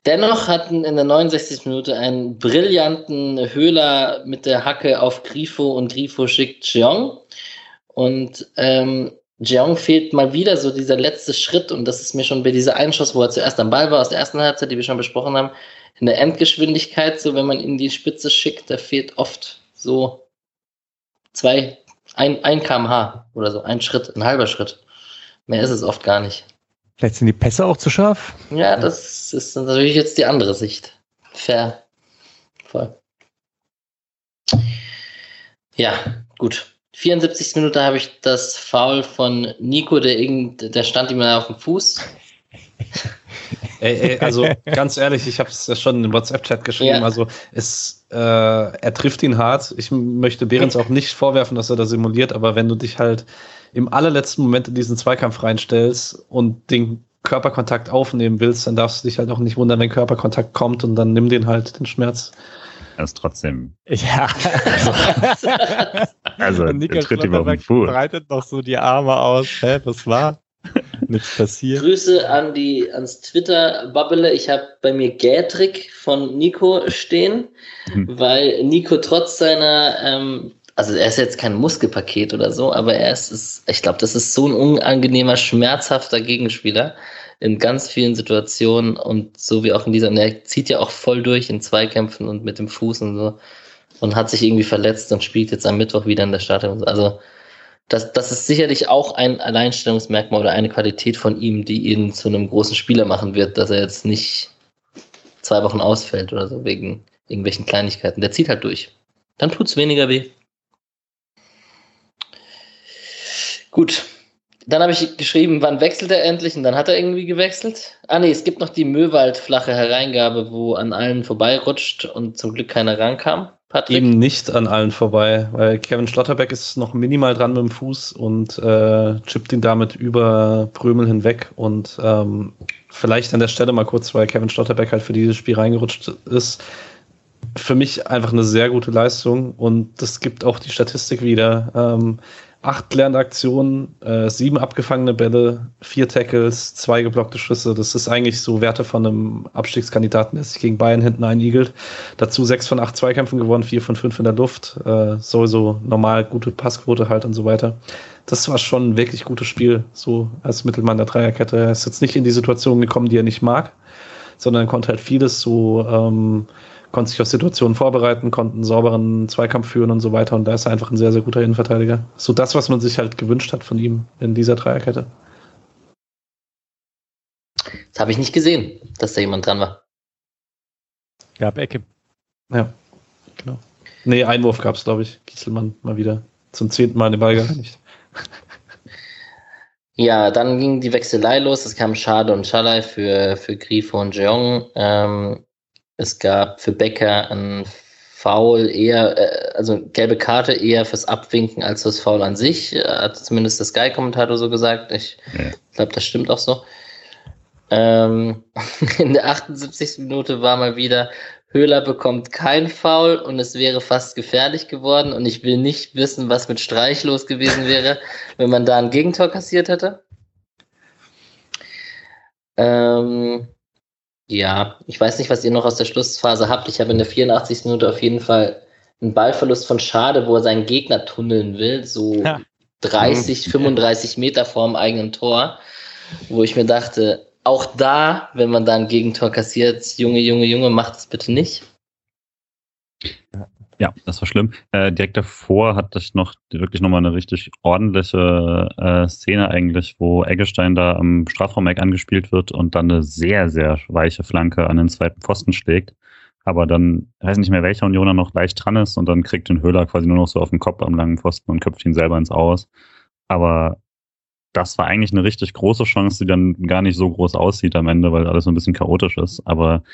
S1: Dennoch hatten in der 69. Minute einen brillanten Höhler mit der Hacke auf Grifo und Grifo schickt Jeong. Und ähm, Jeong fehlt mal wieder so dieser letzte Schritt und das ist mir schon bei dieser Einschuss, wo er zuerst am Ball war aus der ersten Halbzeit, die wir schon besprochen haben, in der Endgeschwindigkeit, so wenn man in die Spitze schickt, da fehlt oft so zwei, ein, ein kmh oder so, ein Schritt, ein halber Schritt. Mehr ist es oft gar nicht.
S4: Vielleicht sind die Pässe auch zu scharf?
S1: Ja, das ist natürlich jetzt die andere Sicht. Fair. Voll. Ja, gut. 74. Minute habe ich das Foul von Nico, der, irgend, der stand ihm auf dem Fuß.
S2: Ey, ey, also ganz ehrlich, ich habe es ja schon im WhatsApp-Chat geschrieben. Ja. Also es, äh, er trifft ihn hart. Ich möchte Behrens auch nicht vorwerfen, dass er da simuliert, aber wenn du dich halt im allerletzten Moment in diesen Zweikampf reinstellst und den Körperkontakt aufnehmen willst, dann darfst du dich halt auch nicht wundern, wenn Körperkontakt kommt und dann nimm den halt den Schmerz.
S3: Er ist trotzdem.
S4: Ja.
S3: also, er tritt ihm auf den Fuß.
S4: breitet noch so die Arme aus. Hä, was war? Nichts passiert.
S1: Grüße an die, ans Twitter-Bubble. Ich habe bei mir Gätrick von Nico stehen, mhm. weil Nico trotz seiner, ähm, also er ist jetzt kein Muskelpaket oder so, aber er ist, ist ich glaube, das ist so ein unangenehmer, schmerzhafter Gegenspieler in ganz vielen Situationen und so wie auch in dieser, und er zieht ja auch voll durch in Zweikämpfen und mit dem Fuß und so und hat sich irgendwie verletzt und spielt jetzt am Mittwoch wieder in der Startelf. Also das, das ist sicherlich auch ein Alleinstellungsmerkmal oder eine Qualität von ihm, die ihn zu einem großen Spieler machen wird, dass er jetzt nicht zwei Wochen ausfällt oder so wegen irgendwelchen Kleinigkeiten. Der zieht halt durch. Dann tut es weniger weh. Gut. Dann habe ich geschrieben, wann wechselt er endlich? Und dann hat er irgendwie gewechselt. Ah nee, es gibt noch die Möwald-flache Hereingabe, wo an allen vorbeirutscht und zum Glück keiner rankam.
S2: Patrick? Eben nicht an allen vorbei, weil Kevin Schlotterbeck ist noch minimal dran mit dem Fuß und äh, chippt ihn damit über Prömel hinweg und ähm, vielleicht an der Stelle mal kurz, weil Kevin Schlotterbeck halt für dieses Spiel reingerutscht ist. Für mich einfach eine sehr gute Leistung und das gibt auch die Statistik wieder. Ähm, acht Lernaktionen, äh, sieben abgefangene Bälle, vier Tackles, zwei geblockte Schüsse. Das ist eigentlich so Werte von einem Abstiegskandidaten, der sich gegen Bayern hinten einigelt. Dazu sechs von acht Zweikämpfen gewonnen, vier von fünf in der Luft. Äh, sowieso normal gute Passquote halt und so weiter. Das war schon ein wirklich gutes Spiel, so als Mittelmann der Dreierkette. Er ist jetzt nicht in die Situation gekommen, die er nicht mag, sondern konnte halt vieles so ähm, konnte sich auf Situationen vorbereiten, konnte einen sauberen Zweikampf führen und so weiter. Und da ist er einfach ein sehr, sehr guter Innenverteidiger. So das, was man sich halt gewünscht hat von ihm in dieser Dreierkette.
S1: Das habe ich nicht gesehen, dass da jemand dran war.
S4: Gab Ecke.
S2: Ja, genau. Nee, Einwurf gab es, glaube ich. Gieselmann mal wieder zum zehnten Mal den Ball nicht.
S1: Ja, dann ging die Wechselei los. Es kamen Schade und Schalai für, für Grifo und Jeong. Ähm, es gab für Becker ein Foul eher, äh, also gelbe Karte eher fürs Abwinken als fürs Foul an sich, äh, hat zumindest der Sky-Kommentator so gesagt. Ich ja. glaube, das stimmt auch so. Ähm, in der 78. Minute war mal wieder, Höhler bekommt kein Foul und es wäre fast gefährlich geworden und ich will nicht wissen, was mit Streich los gewesen wäre, wenn man da ein Gegentor kassiert hätte. Ähm, ja, ich weiß nicht, was ihr noch aus der Schlussphase habt. Ich habe in der 84. Minute auf jeden Fall einen Ballverlust von Schade, wo er seinen Gegner tunneln will, so ja. 30, 35 Meter vorm eigenen Tor, wo ich mir dachte, auch da, wenn man da ein Gegentor kassiert, Junge, Junge, Junge, macht es bitte nicht.
S3: Ja, das war schlimm. Äh, direkt davor hatte ich noch wirklich nochmal eine richtig ordentliche äh, Szene eigentlich, wo Eggestein da am Strafraumeck angespielt wird und dann eine sehr, sehr weiche Flanke an den zweiten Pfosten schlägt. Aber dann, weiß nicht mehr, welcher Unioner noch leicht dran ist und dann kriegt den Höhler quasi nur noch so auf den Kopf am langen Pfosten und köpft ihn selber ins Aus. Aber das war eigentlich eine richtig große Chance, die dann gar nicht so groß aussieht am Ende, weil alles so ein bisschen chaotisch ist. Aber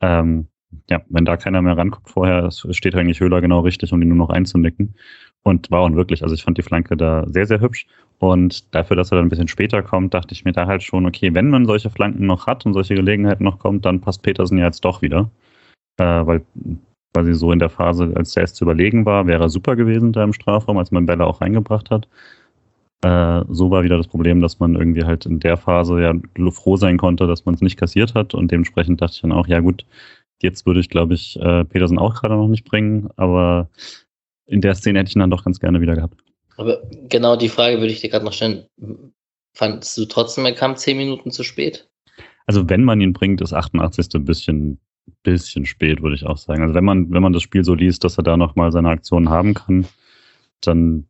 S3: ähm, ja, wenn da keiner mehr ranguckt vorher, steht eigentlich Höhler genau richtig, um ihn nur noch einzunicken. Und war auch wirklich, also ich fand die Flanke da sehr, sehr hübsch. Und dafür, dass er dann ein bisschen später kommt, dachte ich mir da halt schon, okay, wenn man solche Flanken noch hat und solche Gelegenheiten noch kommt, dann passt Petersen ja jetzt doch wieder. Äh, weil quasi so in der Phase, als der erst zu überlegen war, wäre er super gewesen da im Strafraum, als man Bälle auch reingebracht hat. Äh, so war wieder das Problem, dass man irgendwie halt in der Phase ja froh sein konnte, dass man es nicht kassiert hat. Und dementsprechend dachte ich dann auch, ja gut, Jetzt würde ich, glaube ich, äh, Petersen auch gerade noch nicht bringen, aber in der Szene hätte ich ihn dann doch ganz gerne wieder gehabt.
S1: Aber genau die Frage würde ich dir gerade noch stellen. Fandest du trotzdem, er kam zehn Minuten zu spät?
S3: Also wenn man ihn bringt, ist 88. ein bisschen, bisschen spät, würde ich auch sagen. Also wenn man, wenn man das Spiel so liest, dass er da nochmal seine Aktionen haben kann, dann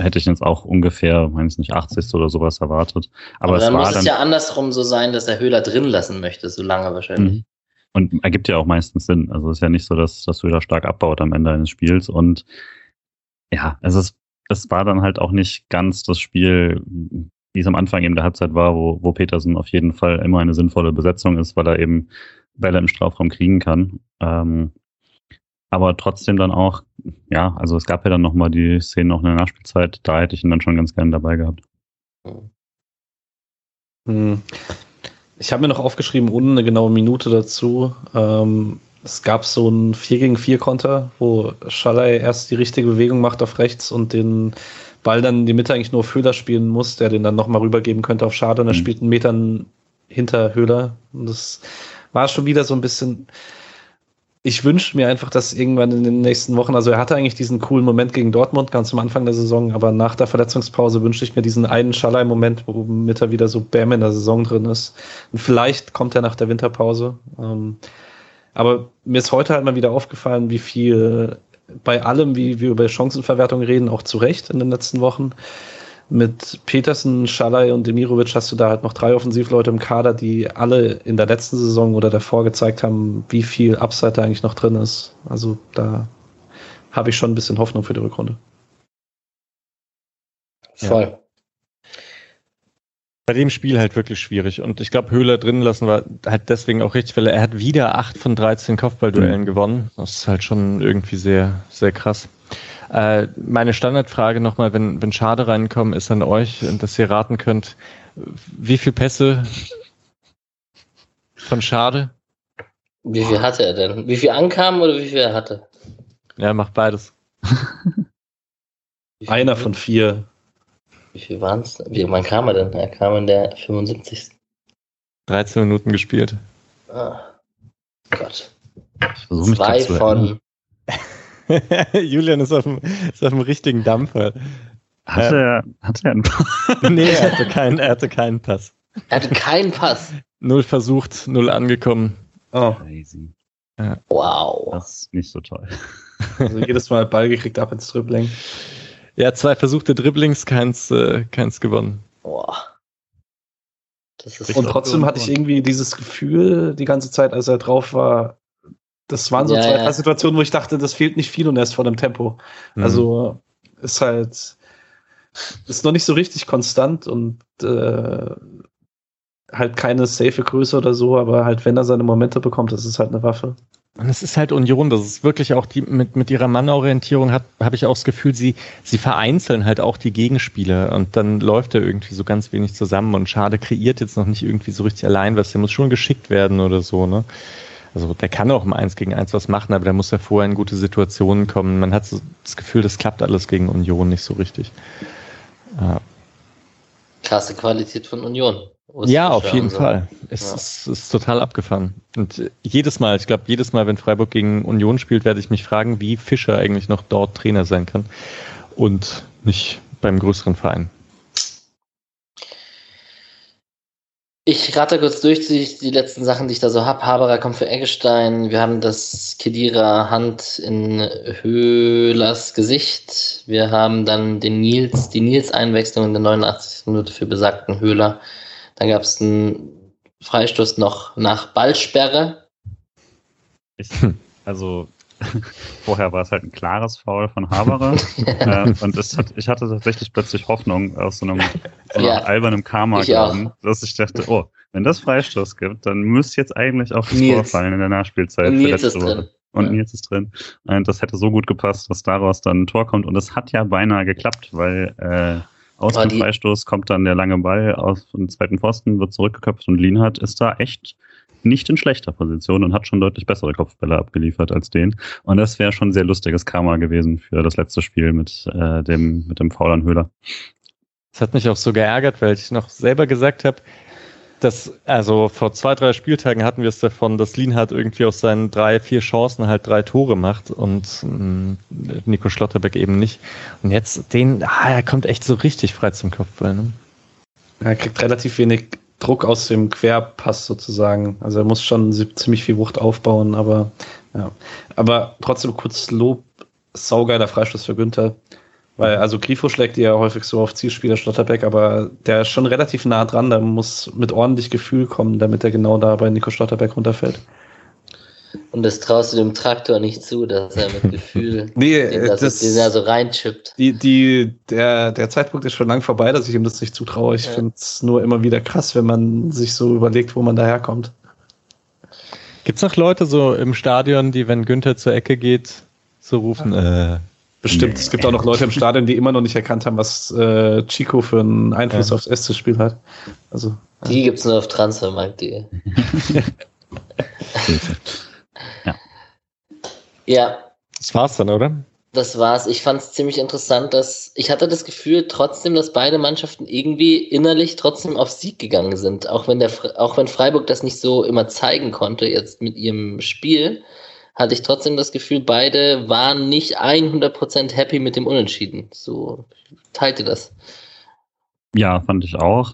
S3: hätte ich jetzt auch ungefähr, meine ich nicht, 80. oder sowas erwartet. Aber, Aber
S1: dann
S3: es
S1: muss
S3: war
S1: es ja andersrum so sein, dass er Höhler drin lassen möchte, so lange wahrscheinlich.
S3: Und ergibt ja auch meistens Sinn. Also es ist ja nicht so, dass, dass du wieder stark abbaut am Ende eines Spiels. Und ja, es ist, es war dann halt auch nicht ganz das Spiel, wie es am Anfang eben der Halbzeit war, wo, wo Petersen auf jeden Fall immer eine sinnvolle Besetzung ist, weil er eben Bälle im Strafraum kriegen kann. Ähm, aber trotzdem dann auch, ja, also es gab ja dann nochmal die Szene noch in der Nachspielzeit, da hätte ich ihn dann schon ganz gerne dabei gehabt.
S2: Hm. Ich habe mir noch aufgeschrieben, ohne eine genaue Minute dazu. Ähm, es gab so ein 4 gegen 4 Konter, wo Schalay erst die richtige Bewegung macht auf rechts und den Ball dann in die Mitte eigentlich nur auf Höhler spielen muss, der den dann nochmal rübergeben könnte auf Schade und er mhm. spielt einen Metern hinter Höhler. Und das war schon wieder so ein bisschen, ich wünsche mir einfach, dass irgendwann in den nächsten Wochen, also er hatte eigentlich diesen coolen Moment gegen Dortmund ganz am Anfang der Saison, aber nach der Verletzungspause wünsche ich mir diesen einen Schallei-Moment, womit er wieder so Bam in der Saison drin ist. Und vielleicht kommt er nach der Winterpause. Ähm, aber mir ist heute halt mal wieder aufgefallen, wie viel bei allem, wie wir über Chancenverwertung reden, auch zu Recht in den letzten Wochen, mit Petersen, Schalay und Demirovic hast du da halt noch drei Offensivleute im Kader, die alle in der letzten Saison oder davor gezeigt haben, wie viel Upside da eigentlich noch drin ist. Also da habe ich schon ein bisschen Hoffnung für die Rückrunde.
S4: Voll. Ja. Bei dem Spiel halt wirklich schwierig. Und ich glaube, Höhler drin lassen war halt deswegen auch richtig, weil er hat wieder 8 von 13 Kopfballduellen mhm. gewonnen. Das ist halt schon irgendwie sehr, sehr krass. Äh, meine Standardfrage nochmal, wenn, wenn Schade reinkommen, ist an euch, dass ihr raten könnt, wie viele Pässe von Schade?
S1: Wie viel hatte er denn? Wie viel ankamen oder wie viel er hatte?
S4: Ja, macht beides.
S2: Einer von vier.
S1: Wie viel waren es? Wie, wann kam er denn? Er kam in der 75.
S4: 13 Minuten gespielt.
S1: Ah, Gott.
S3: Ich versuche mich
S1: Zwei von.
S4: Julian ist auf, dem, ist auf dem richtigen Dampfer.
S3: Hatte er, hatte er einen
S4: Nee, er hatte keinen, er hatte keinen Pass.
S1: Er hatte keinen Pass.
S4: Null versucht, null angekommen.
S2: Oh,
S3: Crazy.
S1: Wow.
S3: Das ist nicht so toll.
S2: also jedes Mal Ball gekriegt ab ins Dribbling.
S4: Ja, zwei versuchte Dribblings, keins, äh, keins gewonnen.
S1: Boah. Das ist
S2: Und trotzdem hatte ich irgendwie dieses Gefühl die ganze Zeit, als er drauf war, das waren so
S1: Ja,
S2: zwei,
S1: ja.
S2: drei Situationen, wo ich dachte, das fehlt nicht viel und er ist vor dem Tempo.
S4: Mhm.
S2: Also ist halt, ist noch nicht so richtig konstant und äh, halt keine safe Größe oder so, aber halt, wenn er seine Momente bekommt, das ist halt eine Waffe.
S4: Und es ist halt Union, das ist wirklich auch die, mit, mit ihrer Mannorientierung hat, habe ich auch das Gefühl, sie, sie vereinzeln halt auch die Gegenspieler und dann läuft er irgendwie so ganz wenig zusammen und Schade kreiert jetzt noch nicht irgendwie so richtig allein was, der muss schon geschickt werden oder so, ne? Also der kann auch im 1 gegen 1 was machen, aber der muss ja vorher in gute Situationen kommen. Man hat so das Gefühl, das klappt alles gegen Union nicht so richtig. Ja.
S1: krasse Qualität von Union.
S4: Ja, auf jeden
S1: so.
S4: Fall. Es
S1: Ja.
S4: ist, ist total abgefahren. Und jedes Mal, ich glaube, jedes Mal, wenn Freiburg gegen Union spielt, werde ich mich fragen, wie Fischer eigentlich noch dort Trainer sein kann und nicht beim größeren Verein.
S1: Ich rate kurz durch die, die letzten Sachen, die ich da so habe. Haberer kommt für Eggestein. Wir haben das Kedira Hand in Höhlers Gesicht. Wir haben dann den Nils, die Nils-Einwechslung in der 89. Minute für besagten Höhler. Dann gab es einen Freistoß noch nach Ballsperre.
S3: Ich, also vorher war es halt ein klares Foul von Haberer. äh, und hat, ich hatte tatsächlich plötzlich Hoffnung aus so einem, so
S1: Ja,
S3: einem albernen karma glauben, dass ich dachte, oh, wenn das Freistoß gibt, dann müsste jetzt eigentlich auch das
S1: Nils.
S3: Tor fallen in der Nachspielzeit.
S1: Und Nils ist
S3: Woche.
S1: drin.
S3: Und
S1: Ja.
S3: Nils ist drin. Und das hätte so gut gepasst, dass daraus dann ein Tor kommt. Und es hat ja beinahe geklappt, weil äh, aus
S1: Aber
S3: dem Freistoß kommt dann der lange Ball aus dem zweiten Pfosten, wird zurückgeköpft und Lienhardt ist da echt nicht in schlechter Position und hat schon deutlich bessere Kopfbälle abgeliefert als den. Und das wäre schon sehr lustiges Karma gewesen für das letzte Spiel mit äh, dem mit dem Foul an Höhler.
S4: Das hat mich auch so geärgert, weil ich noch selber gesagt habe, dass, also vor zwei, drei Spieltagen hatten wir es davon, dass Lienhardt irgendwie aus seinen drei, vier Chancen halt drei Tore macht und mh, Nico Schlotterbeck eben nicht. Und jetzt den, ah, er kommt echt so richtig frei zum Kopfball. Ne?
S2: Er kriegt relativ wenig Druck aus dem Querpass sozusagen. Also er muss schon ziemlich viel Wucht aufbauen, aber ja. Aber trotzdem kurz Lob, saugeiler Freistoß für Günther. Weil, also Grifo schlägt ja häufig so auf Zielspieler Schlotterbeck, aber der ist schon relativ nah dran, der muss mit ordentlich Gefühl kommen, damit er genau da bei Nico Schlotterbeck runterfällt.
S1: Und das traust du dem Traktor nicht zu, dass er mit Gefühl
S2: Nee,
S1: den, das,
S2: das,
S1: den er so reinchippt.
S2: die, die, der, der Zeitpunkt ist schon lang vorbei, dass ich ihm das nicht zutraue. Ich
S1: Ja.
S2: finde es nur immer wieder krass, wenn man sich so überlegt, wo man daherkommt.
S4: Gibt's noch Leute so im Stadion, die, wenn Günther zur Ecke geht, so rufen, äh,
S2: Bestimmt.
S3: Nee.
S2: Es gibt auch noch Leute im Stadion, die immer noch nicht erkannt haben, was äh, Chico für einen Einfluss
S4: Ja.
S2: aufs SC-Spiel hat. Also,
S1: Die gibt's nur auf transfermarkt.de.
S3: Ja.
S4: Das war's dann, oder?
S1: das war's. Ich fand es ziemlich interessant, dass ich hatte das Gefühl trotzdem, dass beide Mannschaften irgendwie innerlich trotzdem auf Sieg gegangen sind. Auch wenn der, auch wenn Freiburg das nicht so immer zeigen konnte jetzt mit ihrem Spiel, hatte ich trotzdem das Gefühl, beide waren nicht 100% happy mit dem Unentschieden. So teilte das.
S3: Ja, fand ich auch.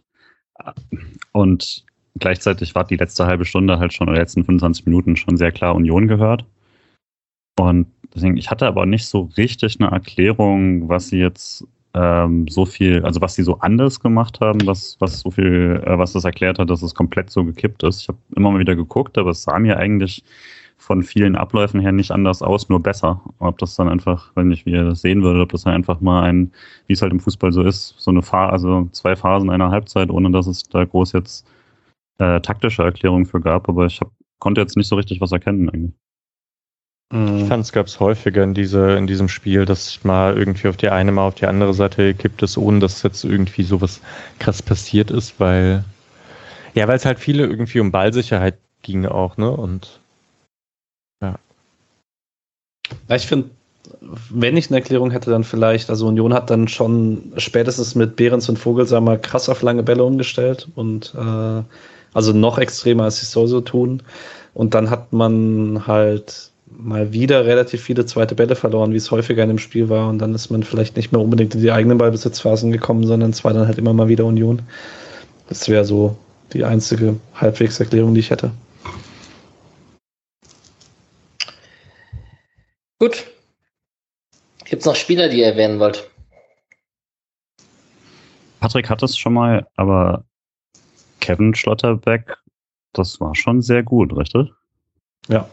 S3: Und gleichzeitig war die letzte halbe Stunde halt schon, oder die letzten 25 Minuten schon sehr klar Union gehört. Und deswegen, ich hatte aber nicht so richtig eine Erklärung, was sie jetzt ähm, so viel, also was sie so anders gemacht haben, was, was so viel, äh, was das erklärt hat, dass es komplett so gekippt ist. Ich habe immer mal wieder geguckt, aber es sah mir eigentlich von vielen Abläufen her nicht anders aus, nur besser. Ob das dann einfach, wenn ich wie ihr das sehen würde, ob das dann einfach mal ein, wie es halt im Fußball so ist, so eine Phase, also zwei Phasen einer Halbzeit, ohne dass es da groß jetzt äh, taktische Erklärungen für gab, aber ich hab, konnte jetzt nicht so richtig was erkennen eigentlich.
S4: Ich fand es gab's häufiger in, diese, in diesem Spiel, dass mal irgendwie auf die eine, mal auf die andere Seite gekippt ist, ohne dass jetzt irgendwie sowas krass passiert ist, weil ja, weil es halt viele irgendwie um Ballsicherheit ging auch, ne? Und
S2: Ja, ich finde, wenn ich eine Erklärung hätte, dann vielleicht, also Union hat dann schon spätestens mit Behrens und Vogelsammer krass auf lange Bälle umgestellt und äh, also noch extremer, als sie es so tun. Und dann hat man halt mal wieder relativ viele zweite Bälle verloren, wie es häufiger in dem Spiel war. Und dann ist man vielleicht nicht mehr unbedingt in die eigenen Ballbesitzphasen gekommen, sondern es war dann halt immer mal wieder Union. Das wäre so die einzige halbwegs Erklärung, die ich hätte.
S1: Gut. Gibt es noch Spieler, die ihr erwähnen wollt?
S3: Patrick hat es schon mal, aber Kevin Schlotterbeck, das war schon sehr gut, richtig?
S2: Ja.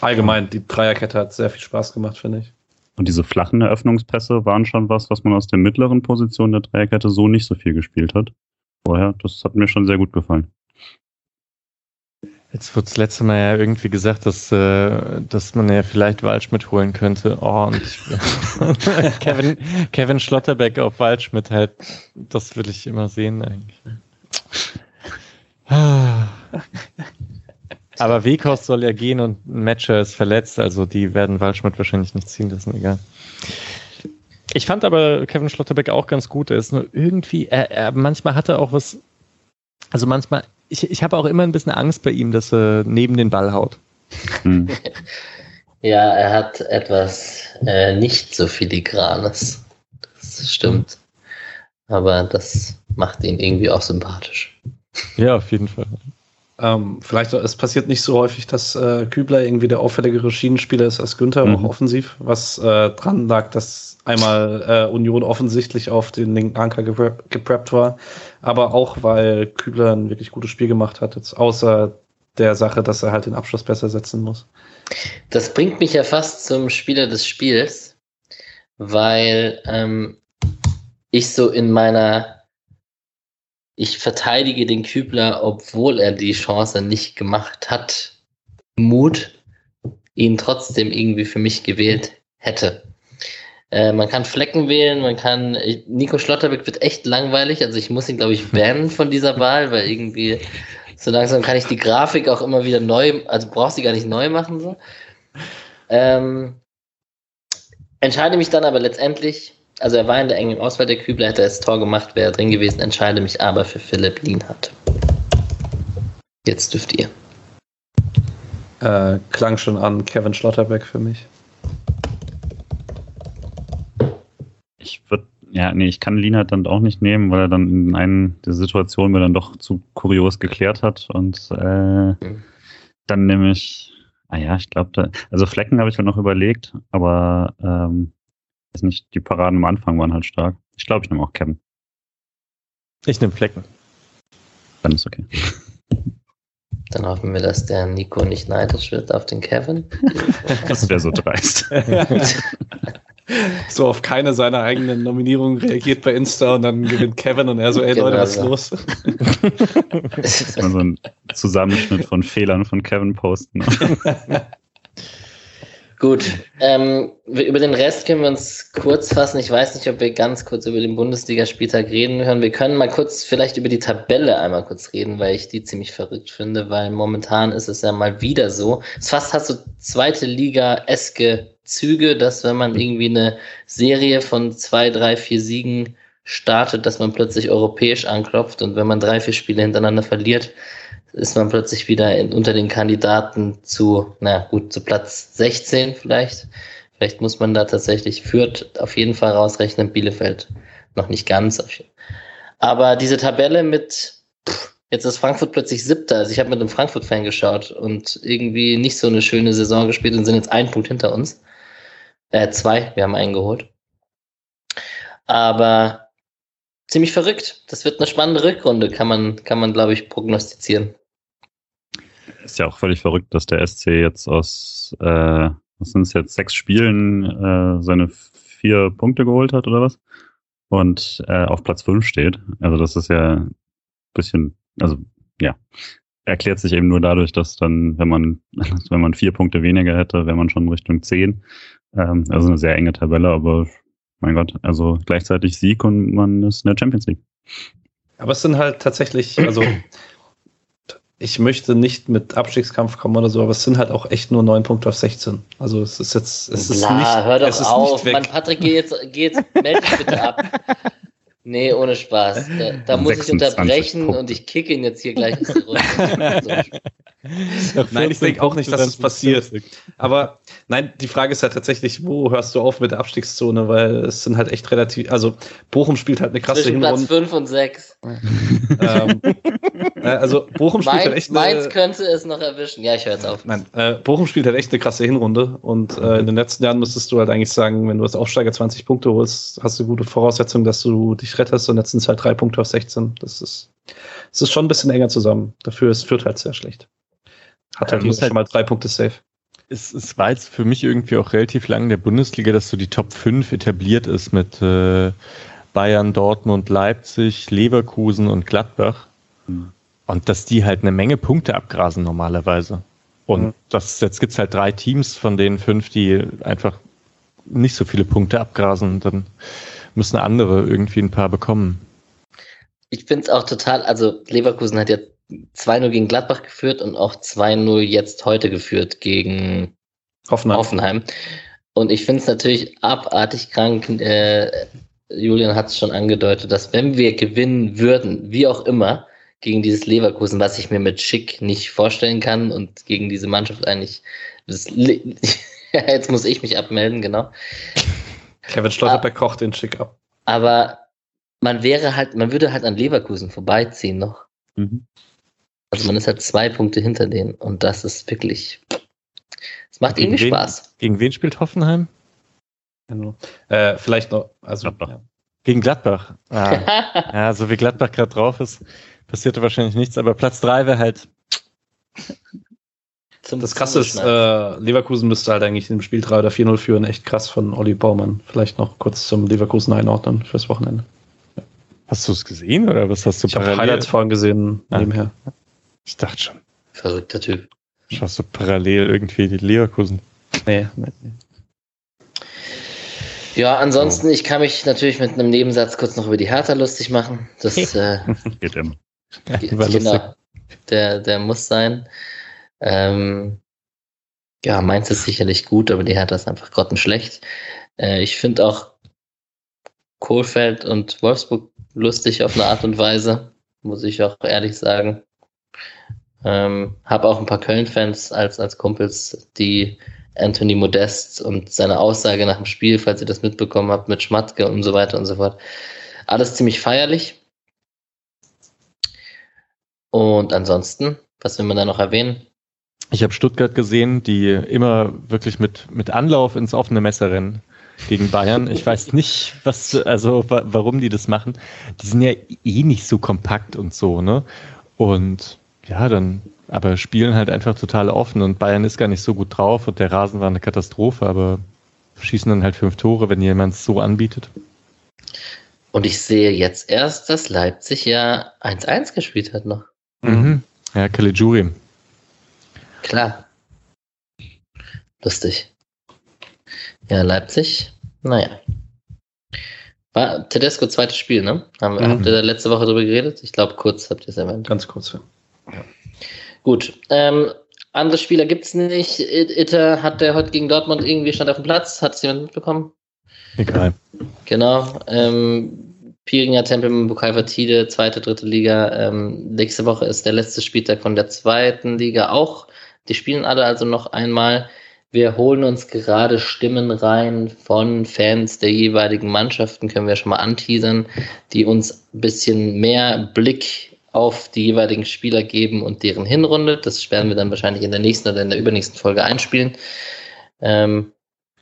S2: Allgemein, die Dreierkette hat sehr viel Spaß gemacht, finde ich.
S3: Und diese flachen Eröffnungspässe waren schon was, was man aus der mittleren Position der Dreierkette so nicht so viel gespielt hat. Vorher, das hat mir schon sehr gut gefallen.
S4: Jetzt wurde das letzte Mal ja irgendwie gesagt, dass, äh, dass man ja vielleicht Waldschmidt holen könnte. Oh, und Kevin, Kevin Schlotterbeck auf Waldschmidt halt, das will ich immer sehen eigentlich. Aber Wekos soll ja gehen und ein Matcher ist verletzt, also die werden Waldschmidt wahrscheinlich nicht ziehen lassen, egal. Ich fand aber Kevin Schlotterbeck auch ganz gut. Er ist nur irgendwie, er, er manchmal hat er auch was, also manchmal ich, ich habe auch immer ein bisschen Angst bei ihm, dass er neben den Ball haut. Hm.
S1: ja, er hat etwas äh, nicht so filigranes. Das stimmt. Aber das macht ihn irgendwie auch sympathisch.
S4: Ja, auf jeden Fall.
S2: Ähm, vielleicht, es passiert nicht so häufig, dass äh, Kübler irgendwie der auffälligere Schienenspieler ist als Günther, mhm. auch offensiv, was äh, dran lag, dass einmal äh, Union offensichtlich auf den linken Anker gepreppt war, aber auch, weil Kübler ein wirklich gutes Spiel gemacht hat, jetzt außer der Sache, dass er halt den Abschluss besser setzen muss.
S1: Das bringt mich ja fast zum Spieler des Spiels, weil ähm, ich so in meiner ich verteidige den Kübler, obwohl er die Chance nicht gemacht hat, Mut, ihn trotzdem irgendwie für mich gewählt hätte. Äh, man kann Flecken wählen, man kann. Nico Schlotterbeck wird echt langweilig, also ich muss ihn, glaube ich, bannen von dieser Wahl, weil irgendwie so langsam kann ich die Grafik auch immer wieder neu, also brauchst du gar nicht neu machen. So. Ähm, entscheide mich dann aber letztendlich also er war in der engen Auswahl der Kübler, hätte er das Tor gemacht, wäre er drin gewesen, entscheide mich aber für Philipp Lienhardt. Jetzt dürft ihr.
S2: Äh, klang schon an Kevin Schlotterbeck für mich.
S3: Ich würde, ja, nee, ich kann Lienhardt dann auch nicht nehmen, weil er dann in einer der Situationen mir dann doch zu kurios geklärt hat und äh, mhm. dann nehme ich, ah ja, ich glaube, da, also Flecken habe ich mir noch überlegt, aber ähm, weiß nicht, die Paraden am Anfang waren halt stark. Ich glaube, ich nehme auch Kevin.
S4: Ich nehme Flecken.
S3: Dann ist okay.
S1: Dann hoffen wir, dass der Nico nicht neidisch wird auf den Kevin.
S3: Das wäre so dreist.
S2: so auf keine seiner eigenen Nominierungen reagiert bei Insta und dann gewinnt Kevin und er so, ey genau Leute, was ist los?
S3: Das ist mal so ein Zusammenschnitt von Fehlern von Kevin posten.
S1: Gut, ähm, über den Rest können wir uns kurz fassen. Ich weiß nicht, ob wir ganz kurz über den Bundesligaspieltag reden können. Wir können mal kurz vielleicht über die Tabelle einmal kurz reden, weil ich die ziemlich verrückt finde, weil momentan ist es ja mal wieder so. Es fast hast du zweite Liga-eske Züge, dass wenn man irgendwie eine Serie von zwei, drei, vier Siegen startet, dass man plötzlich europäisch anklopft und wenn man drei, vier Spiele hintereinander verliert, ist man plötzlich wieder in, unter den Kandidaten zu, na gut, zu Platz 16 vielleicht. Vielleicht muss man da tatsächlich Fürth auf jeden Fall rausrechnen, Bielefeld noch nicht ganz. Aber diese Tabelle mit, pff, jetzt ist Frankfurt plötzlich siebter. Also ich habe mit einem Frankfurt-Fan geschaut und irgendwie nicht so eine schöne Saison gespielt und sind jetzt einen Punkt hinter uns. Äh, zwei, wir haben einen geholt. Aber ziemlich verrückt. Das wird eine spannende Rückrunde, kann man, kann man, glaube ich, prognostizieren.
S3: Ist ja auch völlig verrückt, dass der SC jetzt aus, äh, was sind es jetzt, sechs Spielen äh, seine vier Punkte geholt hat oder was? Und äh, auf Platz fünf steht. Also das ist ja ein bisschen, also ja, erklärt sich eben nur dadurch, dass dann, wenn man, wenn man vier Punkte weniger hätte, wäre man schon Richtung zehn. Ähm, also eine sehr enge Tabelle, aber mein Gott, also gleichzeitig Sieg und man ist in der Champions League.
S2: Aber es sind halt tatsächlich, also ich möchte nicht mit Abstiegskampf kommen oder so, aber es sind halt auch echt nur neun Punkte auf 16. Also es ist jetzt, es ist
S1: Bla,
S2: nicht,
S1: hör doch
S2: es ist
S1: auf. Mann. Patrick, geh jetzt, geh jetzt, melde dich bitte ab. Nee, ohne Spaß. Da, da muss ich
S3: 26
S1: unterbrechen
S3: Punkte.
S1: und ich kicke ihn jetzt hier gleich. So,
S2: Nein, ich denke auch nicht, dass es passiert. Aber nein, die Frage ist halt tatsächlich, wo hörst du auf mit der Abstiegszone, weil es sind halt echt relativ, also Bochum spielt halt eine krasse
S1: zwischen Platz
S2: Hinrunde.
S1: 5 und 6.
S2: Ähm, äh, also Bochum spielt halt
S1: Mainz,
S2: echt
S1: Mainz
S2: eine,
S1: könnte es noch erwischen. Ja, ich höre jetzt auf.
S2: Nein, äh, Bochum spielt halt echt eine krasse Hinrunde und äh, in den letzten Jahren müsstest du halt eigentlich sagen, wenn du als Aufsteiger 20 Punkte holst, hast du gute Voraussetzungen, dass du dich rettest und jetzt sind es halt drei Punkte auf 16. Das ist, das ist schon ein bisschen enger zusammen. Dafür ist Fürth halt sehr schlecht. Hat halt
S4: Ja,
S2: schon
S4: halt-
S2: mal drei Punkte safe.
S4: Es, es war jetzt für mich irgendwie auch relativ lang in der Bundesliga, dass so die Top 5 etabliert ist mit äh, Bayern, Dortmund, Leipzig, Leverkusen und Gladbach.
S3: Mhm.
S4: Und dass die halt eine Menge Punkte abgrasen normalerweise. Und
S2: Mhm.
S4: das, jetzt gibt's halt drei Teams von den fünf, die einfach nicht so viele Punkte abgrasen. Dann müssen andere irgendwie ein paar bekommen.
S1: Ich finde es auch total, also Leverkusen hat ja 2-0 gegen Gladbach geführt und auch 2-0 jetzt heute geführt gegen
S2: Hoffenheim.
S1: Hoffenheim. Und ich finde es natürlich abartig krank. Äh, Julian hat es schon angedeutet, dass wenn wir gewinnen würden, wie auch immer, gegen dieses Leverkusen, was ich mir mit Schick nicht vorstellen kann und gegen diese Mannschaft eigentlich. Das, jetzt muss ich mich abmelden, genau.
S2: Kevin Stolterberg kocht den Schick ab.
S1: Aber man wäre halt, man würde halt an Leverkusen vorbeiziehen noch.
S3: Mhm.
S1: Also man ist halt zwei Punkte hinter denen und das ist wirklich. Es macht
S4: Gegen
S1: irgendwie
S4: wen?
S1: Spaß.
S4: Gegen wen spielt Hoffenheim?
S2: Genau. Äh, vielleicht noch, also
S3: Gladbach.
S2: ja.
S4: Gegen Gladbach. Ah. Ja, so wie Gladbach gerade drauf ist, passierte wahrscheinlich nichts, aber Platz drei wäre halt.
S1: Zum
S2: das krasse ist, äh, Leverkusen müsste halt eigentlich im Spiel 3 oder 4-0 führen. Echt krass von Olli Baumann. Vielleicht noch kurz zum Leverkusen einordnen fürs Wochenende.
S4: Hast du es gesehen oder was hast du
S2: Ich habe Highlights vorhin gesehen,
S4: Ah.
S2: nebenher.
S4: Ich dachte schon.
S1: Verrückter Typ.
S4: Schaust du parallel irgendwie die Leverkusen?
S2: Nee, nee, nee.
S1: Ja, ansonsten, ich kann mich natürlich mit einem Nebensatz kurz noch über die Hertha lustig machen. Das äh,
S3: Geht immer.
S4: lustig.
S1: genau, der, der muss sein. Ähm, ja, Mainz ist sicherlich gut, aber die Hertha ist einfach grottenschlecht. Äh, ich finde auch Kohlfeld und Wolfsburg lustig auf eine Art und Weise, muss ich auch ehrlich sagen. Ähm, habe auch ein paar Köln-Fans als, als Kumpels, die Anthony Modest und seine Aussage nach dem Spiel, falls ihr das mitbekommen habt, mit Schmatke und so weiter und so fort. Alles ziemlich feierlich. Und ansonsten, was will man da noch erwähnen?
S4: Ich habe Stuttgart gesehen, die immer wirklich mit, mit Anlauf ins offene Messer rennen gegen Bayern. Ich weiß nicht, was, also wa warum die das machen. Die sind ja eh nicht so kompakt und so, ne? Und ja, dann, aber spielen halt einfach total offen und Bayern ist gar nicht so gut drauf und der Rasen war eine Katastrophe, aber schießen dann halt fünf Tore, wenn jemand es so anbietet.
S1: Und ich sehe jetzt erst, dass Leipzig ja 1-1 gespielt hat noch.
S4: Mhm. Ja, Caligiuri.
S1: Klar. Lustig. Ja, Leipzig. Naja. War Tedesco zweites Spiel, ne? Haben,
S2: Mhm.
S1: Habt ihr da letzte Woche drüber geredet? Ich glaube, kurz habt ihr es erwähnt.
S2: Ganz kurz. Ja.
S1: Gut. Ähm, andere Spieler gibt's nicht. I- Itter hat der heute gegen Dortmund irgendwie stand auf dem Platz. Hat es jemand mitbekommen?
S4: Egal.
S1: Genau. Ähm, Piringer Tempel Bukalvertide, zweite, dritte Liga. Ähm, nächste Woche ist der letzte Spieltag von der zweiten Liga auch. Die spielen alle also noch einmal. Wir holen uns gerade Stimmen rein von Fans der jeweiligen Mannschaften, können wir schon mal anteasern, die uns ein bisschen mehr Blick auf die jeweiligen Spieler geben und deren Hinrunde. Das werden wir dann wahrscheinlich in der nächsten oder in der übernächsten Folge einspielen. Ähm,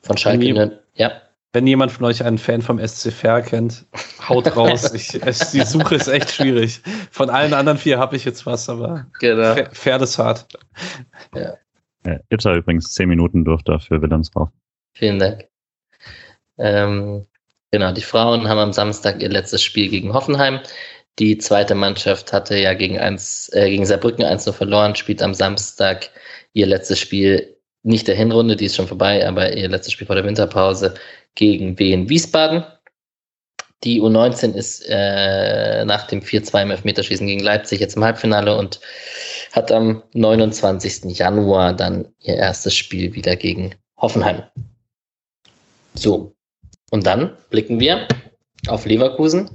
S1: von Schalke. Ne- Ja.
S2: Wenn jemand von euch einen Fan vom SC Fair kennt, haut raus. ich, es, die Suche ist echt schwierig. Von allen anderen vier habe ich jetzt was, aber
S1: Genau.
S2: Fair, Fair ist hart.
S3: Ja, Itter übrigens zehn Minuten durfte für Wilhelmshaven.
S1: Vielen Dank. Ähm, genau, die Frauen haben am Samstag ihr letztes Spiel gegen Hoffenheim. Die zweite Mannschaft hatte ja gegen, eins, äh, gegen Saarbrücken 1 verloren, spielt am Samstag ihr letztes Spiel, nicht der Hinrunde, die ist schon vorbei, aber ihr letztes Spiel vor der Winterpause gegen Wien Wiesbaden. Die U19 ist äh, nach dem 4-2 im Elfmeterschießen gegen Leipzig jetzt im Halbfinale und hat am 29. Januar dann ihr erstes Spiel wieder gegen Hoffenheim. So, und dann blicken wir auf Leverkusen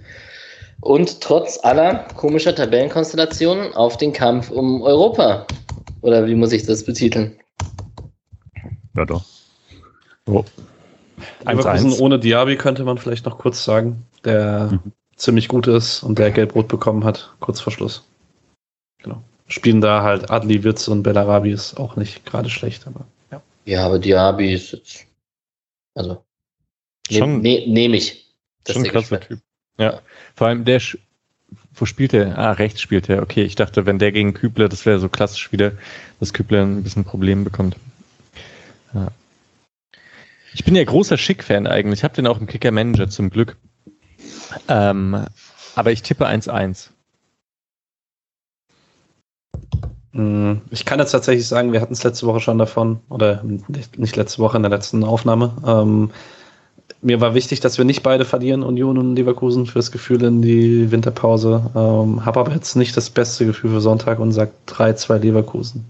S1: und trotz aller komischer Tabellenkonstellationen auf den Kampf um Europa. Oder wie muss ich das betiteln?
S3: Ja, doch.
S2: Oh. Leverkusen ohne Diaby könnte man vielleicht noch kurz sagen, der mhm. ziemlich gut ist und der Gelbrot bekommen hat, kurz vor Schluss. Genau. Spielen da halt Adli, Witz und Bellarabi ist auch nicht gerade schlecht, aber ja.
S1: Ja, aber Diaby ist jetzt, also, nehme ne, nehm ich.
S4: Schon ein klasse Typ. Ja, vor allem der, wo spielt er? Ah, rechts spielt er. Okay, ich dachte, wenn der gegen Kübler, das wäre so klassisch wieder, dass Kübler ein bisschen Probleme bekommt. Ja. Ich bin ja großer Schick-Fan eigentlich. Ich habe den auch im Kicker-Manager zum Glück. Ähm, aber ich tippe 1-1.
S2: Hm, ich kann jetzt tatsächlich sagen, wir hatten es letzte Woche schon davon, oder nicht letzte Woche in der letzten Aufnahme. Ähm, mir war wichtig, dass wir nicht beide verlieren, Union und Leverkusen, fürs Gefühl in die Winterpause. Ähm, Habe aber jetzt nicht das beste Gefühl für Sonntag und sagt 3-2 Leverkusen.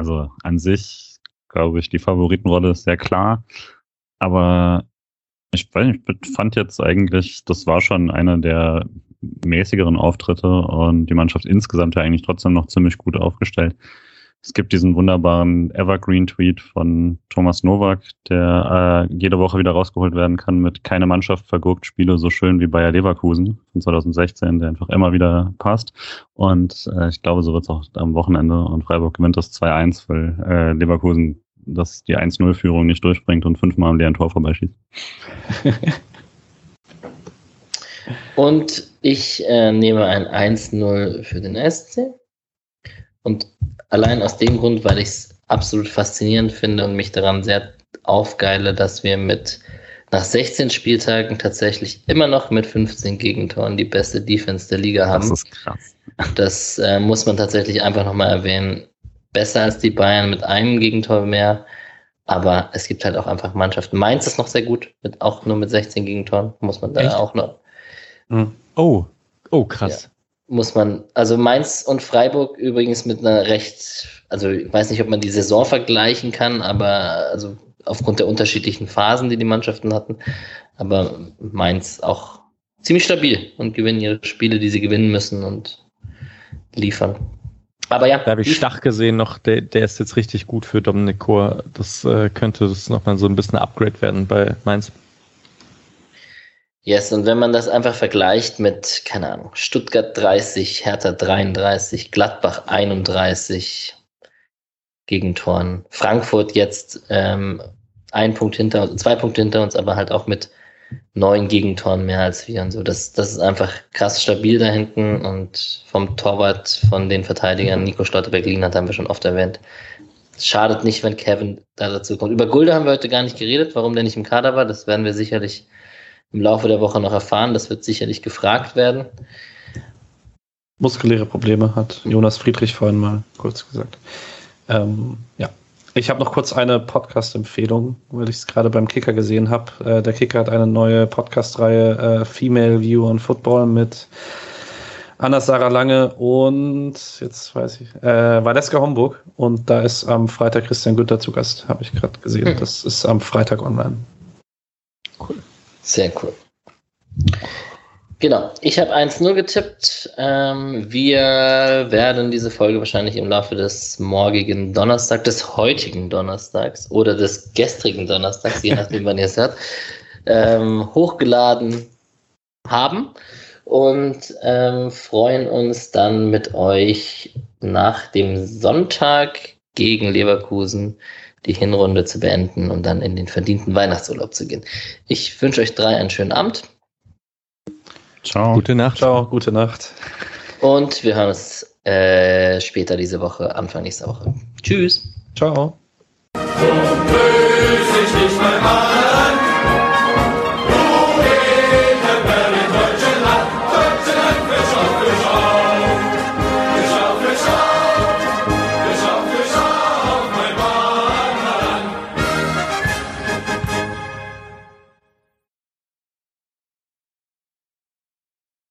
S3: Also an sich glaube ich, die Favoritenrolle ist sehr klar. Aber ich, ich fand jetzt eigentlich, das war schon einer der mäßigeren Auftritte und die Mannschaft insgesamt ja eigentlich trotzdem noch ziemlich gut aufgestellt. Es gibt diesen wunderbaren Evergreen-Tweet von Thomas Nowak, der äh, jede Woche wieder rausgeholt werden kann mit keine Mannschaft vergurkt Spiele so schön wie Bayer Leverkusen von 2016, der einfach immer wieder passt. Und äh, ich glaube, so wird es auch am Wochenende und Freiburg gewinnt das 2-1, weil äh, Leverkusen das die 1-0-Führung nicht durchbringt und fünfmal am leeren Tor vorbeischießt.
S1: und ich äh, nehme ein 1-0 für den SC. Und allein aus dem Grund, weil ich es absolut faszinierend finde und mich daran sehr aufgeile, dass wir mit nach 16 Spieltagen tatsächlich immer noch mit 15 Gegentoren die beste Defense der Liga haben. Das ist krass. Das äh, muss man tatsächlich einfach nochmal erwähnen. Besser als die Bayern mit einem Gegentor mehr. Aber es gibt halt auch einfach Mannschaften. Mainz ist noch sehr gut, mit, auch nur mit 16 Gegentoren. Muss man da Echt? auch noch.
S4: Hm. Oh, oh, krass. Ja
S1: muss man, also Mainz und Freiburg übrigens mit einer recht, also ich weiß nicht, ob man die Saison vergleichen kann, aber also aufgrund der unterschiedlichen Phasen, die die Mannschaften hatten, aber Mainz auch ziemlich stabil und gewinnen ihre Spiele, die sie gewinnen müssen und liefern.
S4: Aber ja. Da habe ich Stach gesehen noch, der, der ist jetzt richtig gut für Dominik Kor. Das äh, könnte das nochmal so ein bisschen Upgrade werden bei Mainz.
S1: Yes, und wenn man das einfach vergleicht mit, keine Ahnung, Stuttgart 30, Hertha 33, Gladbach 31 Gegentoren, Frankfurt jetzt ähm, ein Punkt hinter uns, zwei Punkte hinter uns, aber halt auch mit neun Gegentoren mehr als wir und so. Das, das ist einfach krass stabil da hinten und vom Torwart von den Verteidigern, Nico Schlotterbeck-Lien hat haben wir schon oft erwähnt. Schadet nicht, wenn Kevin da dazu kommt. Über Gulde haben wir heute gar nicht geredet, warum der nicht im Kader war. Das werden wir sicherlich im Laufe der Woche noch erfahren. Das wird sicherlich gefragt werden.
S2: Muskuläre Probleme hat Jonas Friedrich vorhin mal kurz gesagt. Ähm, ja. Ich habe noch kurz eine Podcast-Empfehlung, weil ich es gerade beim Kicker gesehen habe. Äh, der Kicker hat eine neue Podcast-Reihe äh, Female View on Football mit Anna Sarah Lange und jetzt weiß ich, äh, Valeska Homburg. Und da ist am Freitag Christian Günther zu Gast, habe ich gerade gesehen. Hm. Das ist am Freitag online.
S1: Cool. Sehr cool. Genau, ich habe 1-0 getippt. Ähm, wir werden diese Folge wahrscheinlich im Laufe des morgigen Donnerstags, des heutigen Donnerstags oder des gestrigen Donnerstags, je nachdem, wann ihr es hört, ähm, hochgeladen haben und ähm, freuen uns dann mit euch nach dem Sonntag gegen Leverkusen die Hinrunde zu beenden und dann in den verdienten Weihnachtsurlaub zu gehen. Ich wünsche euch drei einen schönen Abend.
S2: Ciao. Gute Nacht. Ciao, gute Nacht.
S1: Und wir hören uns äh, später diese Woche, Anfang nächster Woche. Tschüss.
S2: Ciao. So